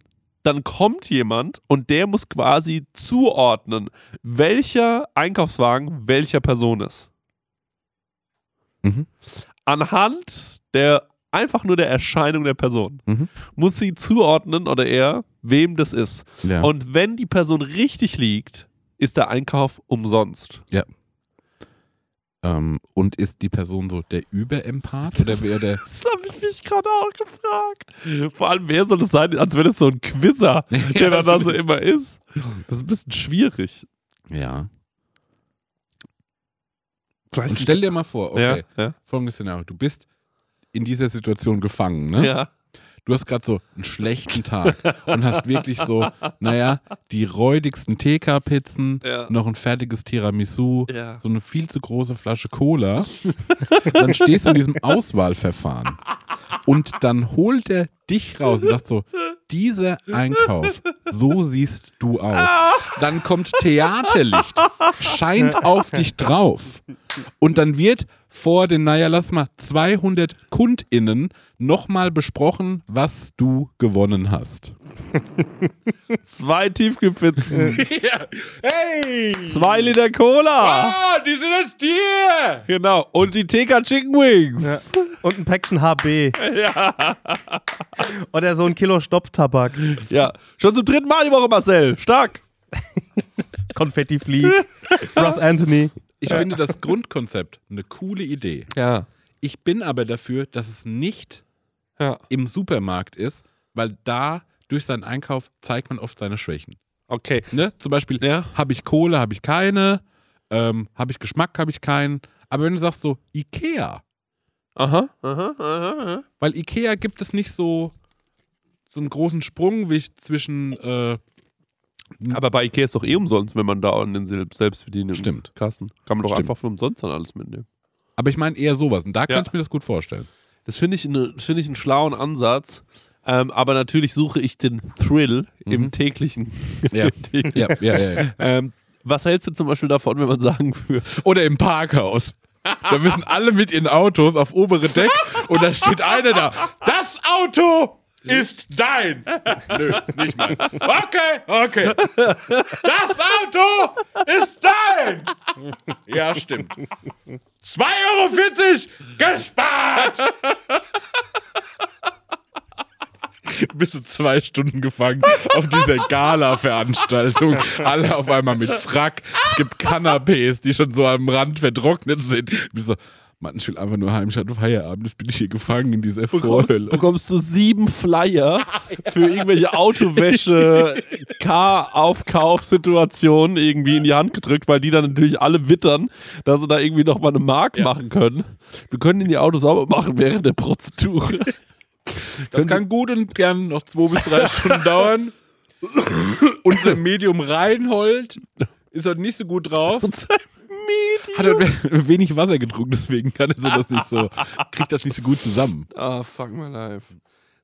dann kommt jemand und der muss quasi zuordnen, welcher Einkaufswagen welcher Person ist. Mhm. Anhand der einfach nur der Erscheinung der Person Mhm. muss sie zuordnen oder er, wem das ist. Ja. Und wenn die Person richtig liegt, ist der Einkauf umsonst. ähm, und ist die Person so der Überempath oder wer der? Das habe ich mich gerade auch gefragt. Vor allem, wer soll das sein, als wenn es so ein Quizzer, der dann da so immer ist. Das ist ein bisschen schwierig. Ja. Weiß Und stell dir mal vor, okay, Ja, ja. folgendes Szenario. Du bist in dieser Situation gefangen, ne? Ja. Du hast gerade so einen schlechten Tag und hast wirklich so, naja, die räudigsten TK-Pizzen, Ja. noch ein fertiges Tiramisu, Ja. so eine viel zu große Flasche Cola. dann stehst du in diesem Auswahlverfahren und dann holt er dich raus und sagt so, dieser Einkauf, so siehst du aus. Dann kommt Theaterlicht, scheint auf dich drauf und dann wird vor den, naja, lass mal 200 KundInnen nochmal besprochen, was du gewonnen hast. Zwei Tiefkühlpizzen. Hey! zwei Liter Cola. Ah, die sind jetzt dir! Genau. Und die TK Chicken Wings. Und ein Päckchen HB. Oder so ein Kilo Stopftabak. Ja. Schon zum dritten Mal die Woche, Marcel. Stark. Konfetti fliegt. Ross Anthony. Ich finde das Grundkonzept eine coole Idee. Ja. Ich bin aber dafür, dass es nicht Ja. im Supermarkt ist, weil da durch seinen Einkauf zeigt man oft seine Schwächen. Okay. Ne? Zum Beispiel, Ja. habe ich Kohle, habe ich keine, ähm, habe ich Geschmack, habe ich keinen. Aber wenn du sagst so, Ikea, Aha. Aha. Aha. aha. weil Ikea gibt es nicht so, so einen großen Sprung wie zwischen, äh, Aber bei Ikea ist doch eh umsonst, wenn man da an den Sel- selbstbedienenden Stimmt. Kassen. Kann man doch Stimmt. einfach für umsonst dann alles mitnehmen. aber ich meine eher sowas. Und da Ja. kann ich mir das gut vorstellen. Das finde ich, ne, finde ich einen schlauen Ansatz. Ähm, aber natürlich suche ich den Thrill im täglichen. Ja. Ja, ja, ja. ja. Ähm, was hältst du zum Beispiel davon, wenn man sagen würde, Oder im Parkhaus. Da müssen alle mit ihren Autos auf obere Deck und da steht einer da. Das Auto ist dein. Nö, nicht meins. Okay, okay. Das Auto ist dein. Ja, stimmt. 2,40 Euro gespart. Bist du zwei Stunden gefangen auf dieser Gala-Veranstaltung. Alle auf einmal mit Frack. Es gibt Canapés, die schon so am Rand vertrocknet sind. Bist so, Mann, ich will einfach nur heim, ich hatte Feierabend, jetzt bin ich hier gefangen in dieser bekommst, Vorhölle. bekommst du sieben Flyer für irgendwelche Autowäsche, Car-Aufkaufsituationen irgendwie in die Hand gedrückt, weil die dann natürlich alle wittern, dass sie da irgendwie noch mal eine Mark machen können. Wir können ihnen die Autos sauber machen während der Prozedur. Das kann gut und gern noch zwei bis drei Stunden dauern. Unser Medium Reinhold ist heute nicht so gut drauf. Hat er wenig Wasser getrunken, deswegen kann er so das nicht so, kriegt das nicht so gut zusammen. Ah, fuck my life.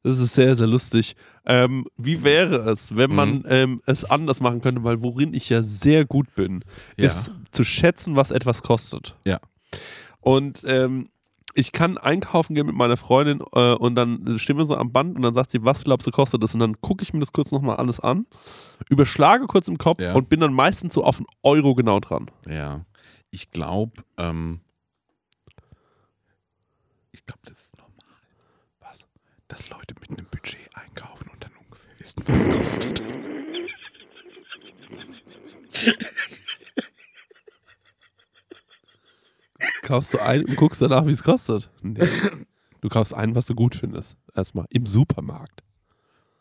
Das ist sehr, sehr lustig. Ähm, wie wäre es, wenn man Mhm. ähm, es anders machen könnte, weil worin ich ja sehr gut bin, Ja. ist zu schätzen, was etwas kostet. Ja. Und ähm, ich kann einkaufen gehen mit meiner Freundin äh, und dann stehen wir so am Band und dann sagt sie, was glaubst du kostet das? Und dann gucke ich mir das kurz nochmal alles an, überschlage kurz im Kopf Ja. und bin dann meistens so auf einen Euro genau dran. Ja. Ich glaube, ähm, ich glaube, das ist normal. Was? Dass Leute mit einem Budget einkaufen und dann ungefähr wissen, was es kostet. Kaufst du ein und guckst danach, wie es kostet? Nee. Du kaufst ein, was du gut findest. Erstmal im Supermarkt.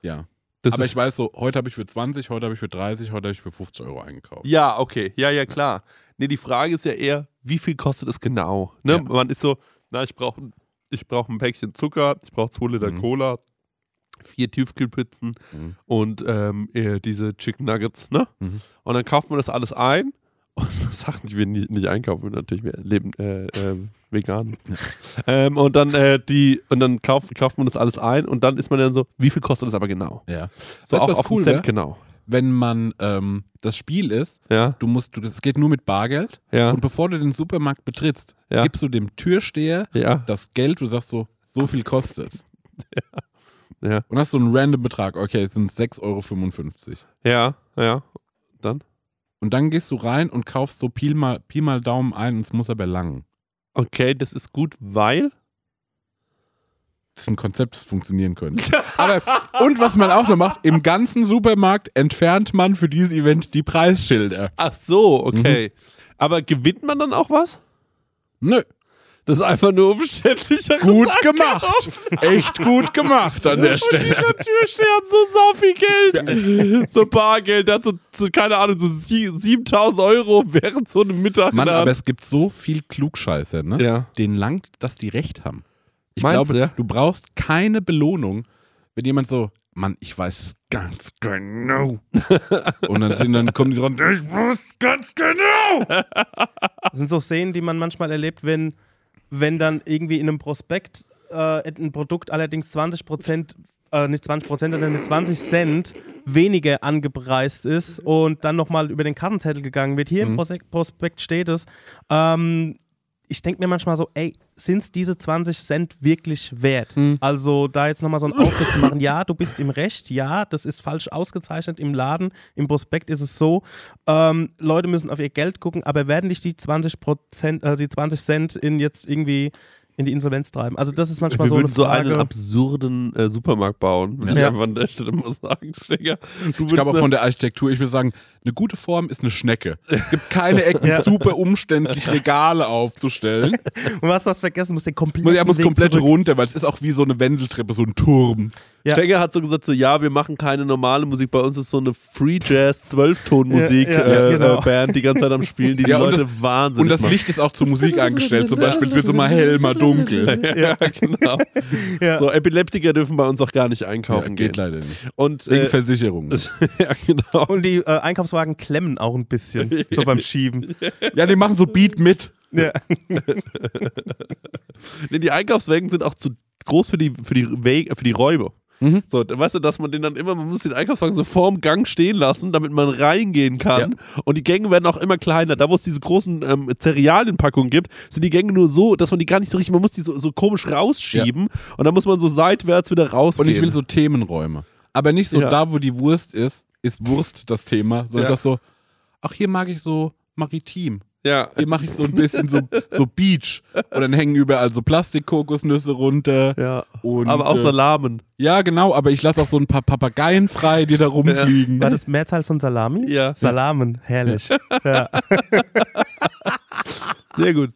Ja. Das Aber ich weiß so, heute habe ich für 20, heute habe ich für 30, heute habe ich für 50 Euro eingekauft. ja, okay. Ja, ja, klar. Nee, die Frage ist ja eher, wie viel kostet es genau? Ne? Ja. Man ist so, na, ich brauche ich brauch ein Päckchen Zucker, ich brauche zwei Liter Mhm. Cola, vier Tiefkühlpizzen Mhm. und ähm, äh, diese Chicken Nuggets, ne? Mhm. Und dann kauft man das alles ein. Und Sachen, die wir nie, nicht einkaufen, natürlich, wir leben äh, äh, vegan. Ähm, und dann äh, die, und dann kauft, kauft man das alles ein und dann ist man dann so, wie viel kostet das aber genau? Ja. So Weißt auch auf cool Cent wär? genau. Wenn man ähm, das Spiel ist, Ja, du musst, du, das geht nur mit Bargeld ja, und bevor du den Supermarkt betrittst, Ja. gibst du dem Türsteher das Geld, du sagst so, so viel kostet es. ja, Und hast so einen random Betrag, okay, es sind 6,55 Euro. ja, ja. Dann? Und dann gehst du rein und kaufst so Pi mal, Pi mal Daumen ein und es muss aber lang. Okay, das ist gut, weil. Das ist ein Konzept, das funktionieren könnte. Aber, und was man auch noch macht, im ganzen Supermarkt entfernt man für dieses Event die Preisschilder. Ach so, okay. Aber gewinnt man dann auch was? Nö. Das ist einfach nur umständlicher. Gut gemacht. Echt gut gemacht an der Stelle. Der Türsteher hat so sau viel Geld. So Bargeld, der hat so, so keine Ahnung, so sie- 7000 Euro während so einem Mittag. Mann, aber es gibt so viel Klugscheißer, ne? Ja. Denen langt, dass die recht haben. Ich Meinst glaube, du, ja? du brauchst keine Belohnung, wenn jemand so, Mann, ich weiß ganz genau. Und dann, sind, dann kommen die so ran, ich wusste ganz genau. Das sind so Szenen, die man manchmal erlebt, wenn, wenn dann irgendwie in einem Prospekt äh, ein Produkt allerdings 20 Prozent, äh, nicht 20 Prozent, sondern mit 20 Cent weniger angepreist ist und dann nochmal über den Kartenzettel gegangen wird. Hier im Prosek- Prospekt steht es. Ähm, ich denke mir manchmal so, ey, sind es diese 20 Cent wirklich wert? Also da jetzt nochmal so einen Aufriss zu machen, ja, du bist im Recht, ja, das ist falsch ausgezeichnet im Laden, im Prospekt ist es so, ähm, Leute müssen auf ihr Geld gucken, aber werden nicht die 20 Prozent, äh, die 20 Cent in jetzt irgendwie in die Insolvenz treiben? Also das ist manchmal Wir so würden eine so Frage. einen absurden äh, Supermarkt bauen, würde ich Ja. einfach an der Stelle mal sagen. Stecker. Du Ich glaube auch von der Architektur, ich würde sagen, eine gute Form ist eine Schnecke. Es gibt keine Ecken, Ja. super umständlich Regale aufzustellen. und was du hast vergessen, musst den kompletten er muss Weg komplett zurück. runter, weil es ist auch wie so eine Wendeltreppe, so ein Turm. Ja. Stenger hat so gesagt, so ja, wir machen keine normale Musik, bei uns ist so eine Free Jazz Zwölftonmusik Ja, ja, äh, genau. äh, Band die ganze Zeit am Spielen, die die Leute wahnsinnig Und das macht. Licht ist auch zur Musik eingestellt. Zum Beispiel es wird so mal hell, mal dunkel. ja, genau. Ja. So Epileptiker dürfen bei uns auch gar nicht einkaufen Ja, gehen. geht leider nicht. Und Wegen äh, Versicherung. ja, genau. Und die äh, Einkaufswagen klemmen auch ein bisschen, so beim Schieben. Ja, die machen so Beat mit. Ja. Nee, die Einkaufswagen sind auch zu groß für die, für die, Wege, für die Räume. Mhm. So, weißt du, dass man den dann immer, man muss den Einkaufswagen so vorm Gang stehen lassen, damit man reingehen kann. Und die Gänge werden auch immer kleiner. Da, wo es diese großen ähm, Cerealienpackungen gibt, sind die Gänge nur so, dass man die gar nicht so richtig, man muss die so, so komisch rausschieben. Und dann muss man so seitwärts wieder Und rausgehen. ich will so Themenräume. Aber nicht so Ja. da, wo die Wurst ist, ist Wurst das Thema, sondern Ja. das so, ach, hier mag ich so maritim. Ja. Hier mache ich so ein bisschen so, so Beach. Und dann hängen überall so Plastikkokosnüsse runter. ja. Und, Aber auch äh, Salamen. Ja, genau, aber ich lasse auch so ein paar Papageien frei, die da rumfliegen. War das Mehrzahl von Salamis? Ja. Salamen, herrlich. ja. Sehr gut.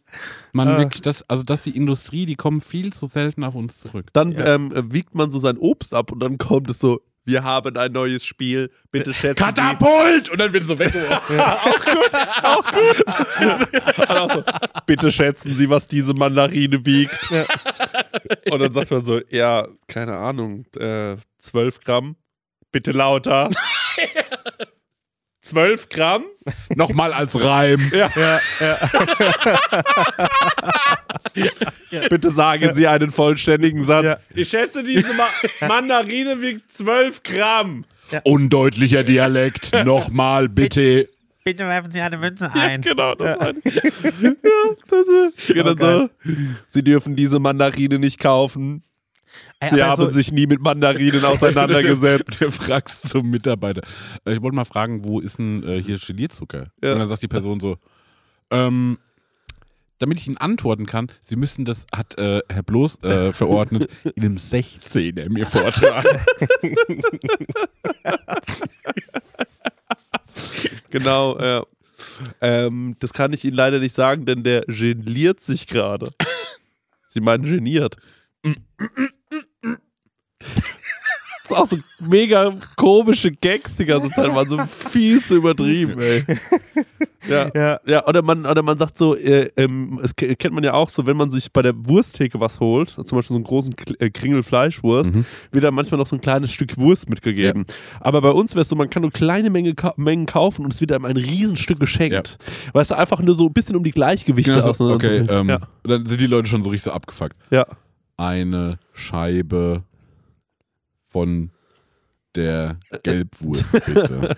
Man Ah. wirklich, das, also dass die Industrie, die kommen viel zu selten auf uns zurück. Dann Ja. ähm, wiegt man so sein Obst ab und dann kommt es so, wir haben ein neues Spiel, bitte schätzen Sie. Katapult! Und dann wird es so weggeworfen. Und auch so, bitte schätzen Sie, was diese Mandarine wiegt. Und dann sagt man so, ja, keine Ahnung, äh, 12 Gramm. Bitte lauter. 12 Gramm? Nochmal als Reim. Ja. Bitte sagen Sie einen vollständigen Satz. Ja. Ich schätze, diese Ma Mandarine wiegt 12 Gramm. Undeutlicher Dialekt. Nochmal bitte. Bitte werfen Sie eine Münze ein. Genau, das ja. ja, das ist. Ja, dann so, Sie dürfen diese Mandarine nicht kaufen. Ey, Sie haben so, sich nie mit Mandarinen auseinandergesetzt. Du fragst zum Mitarbeiter. Ich wollte mal fragen, wo ist denn äh, hier Gelierzucker? Ja. Und dann sagt die Person so, ähm, damit ich Ihnen antworten kann, Sie müssen das, hat äh, Herr Bloß äh, verordnet, in einem 16er mir vortragen. genau, ja. Ähm, das kann ich Ihnen leider nicht sagen, denn der geniert sich gerade. Sie meinen geniert. Das ist auch so mega komische Gags die ganze Zeit, waren so viel zu übertrieben, ey. Ja. ja. Ja, oder man, oder man sagt so, äh, ähm, es ke- kennt man ja auch so, wenn man sich bei der Wursttheke was holt, zum Beispiel so einen großen äh, Kringel Fleischwurst, wird da manchmal noch so ein kleines Stück Wurst mitgegeben. Aber bei uns wäre es so, man kann nur kleine Menge ka Mengen kaufen und es wird einem ein Riesenstück geschenkt. Weißt du, einfach nur so ein bisschen um die Gleichgewichte Genau so, okay, bringen. ähm, ja. dann sind die Leute schon so richtig so abgefuckt. ja. Eine Scheibe von der Gelbwurst, bitte.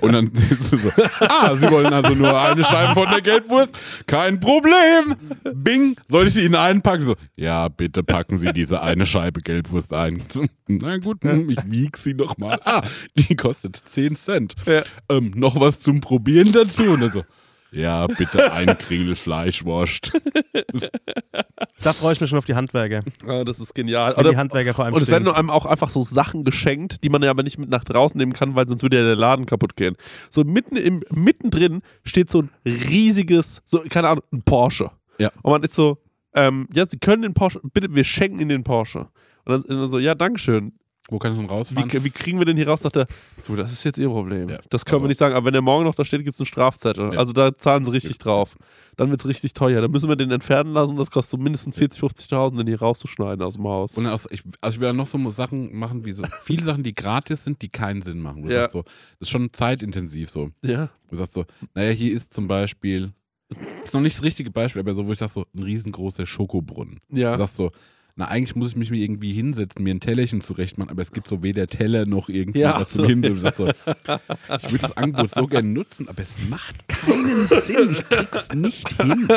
Und dann so, ah, Sie wollen also nur eine Scheibe von der Gelbwurst? Kein Problem. Bing, soll ich die Ihnen einpacken? So, ja, bitte packen Sie diese eine Scheibe Gelbwurst ein. Na gut, ich wieg sie noch mal. Ah, die kostet 10 Cent. Ja. Ähm, noch was zum Probieren dazu? Und dann so, ja, bitte ein Kringel Fleischwurst. Da freue ich mich schon auf die Handwerker. Ah, das ist genial. Oder, die Handwerker vor allem und es stehen. werden einem auch einfach so Sachen geschenkt, die man ja aber nicht mit nach draußen nehmen kann, weil sonst würde ja der Laden kaputt gehen. So mitten im, mittendrin steht so ein riesiges, so, keine Ahnung, ein Porsche. Ja. Und man ist so, ähm, ja, Sie können den Porsche, bitte, wir schenken Ihnen den Porsche. Und dann so, ja, Dankeschön. Wo kann ich denn rausfahren? Wie, wie kriegen wir den hier raus? Sagt er, du, das ist jetzt Ihr Problem. Ja, das können wir also- nicht sagen, aber wenn der morgen noch da steht, gibt es einen Strafzettel. Ja. Also da zahlen sie richtig drauf. Dann wird es richtig teuer. Dann müssen wir den entfernen lassen und das kostet so mindestens 40.000, 50.000, den hier rauszuschneiden aus dem Haus. Und aus, ich, also ich will noch so Sachen machen, wie so viele Sachen, die gratis sind, die keinen Sinn machen. Ja. so, das ist schon zeitintensiv so. ja. Du sagst so, naja, hier ist zum Beispiel, das ist noch nicht das richtige Beispiel, aber so, wo ich sag so, ein riesengroßer Schokobrunnen. Ja. Du sagst so, na, eigentlich muss ich mich mir irgendwie hinsetzen, mir ein Tellerchen zurecht machen, aber es gibt so weder Teller noch irgendwie Ja, was zum Hinsetzen. So, ich würde das Angebot so gerne nutzen, aber es macht keinen Sinn. Ich krieg's nicht hin.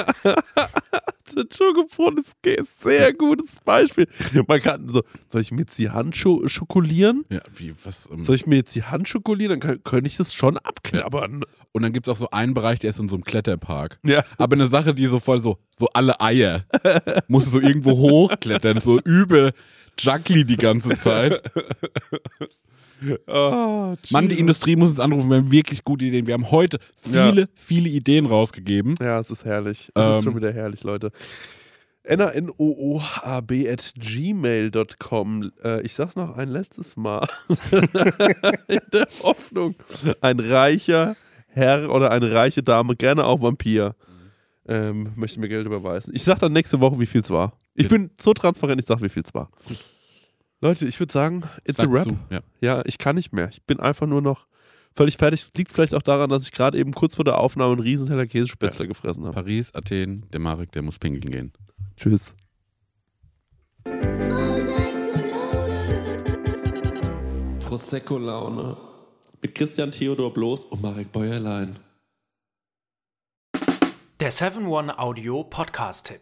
Das Schokobrunnen ist ein sehr gutes Beispiel. Man kann so, soll ich mir jetzt die Hand scho schokolieren? Ja, wie, was, ähm, Soll ich mir jetzt die Hand schokolieren? Dann kann, könnte ich das schon abknabbern. und dann gibt es auch so einen Bereich, der ist in so einem Kletterpark. Ja. Aber eine Sache, die so voll so, so alle Eier. Musst du so irgendwo hochklettern, so übel juggly die ganze Zeit. Oh, Mann, die Industrie muss uns anrufen, wir haben wirklich gute Ideen. Wir haben heute viele, viele Ideen rausgegeben. Ja, es ist herrlich. Es ist Ähm. schon wieder herrlich, Leute. N-A-N-O-O-A-B at gmail.com. Äh, ich sag's noch ein letztes Mal. In der Hoffnung. Ein reicher Herr oder eine reiche Dame, gerne auch Vampir, ähm, möchte mir Geld überweisen. Ich sag dann nächste Woche, wie viel's war. Ich bin so transparent, ich sag, wie viel's war. Leute, ich würde sagen, it's Sag a wrap. zu, Ja. Ja, ich kann nicht mehr. Ich bin einfach nur noch völlig fertig. Es liegt vielleicht auch daran, dass ich gerade eben kurz vor der Aufnahme einen riesen Teller Käsespätzle gefressen habe. Paris, Athen, der Marek, der muss pinkeln gehen. Tschüss. Prosecco-Laune. Mit Christian Theodor Bloß und Marek Bäuerlein. Der 7-One-Audio-Podcast-Tipp.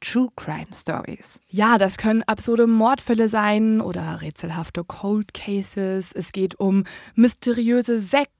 True Crime Stories. ja, das können absurde Mordfälle sein oder rätselhafte Cold Cases. Es geht um mysteriöse Sekten,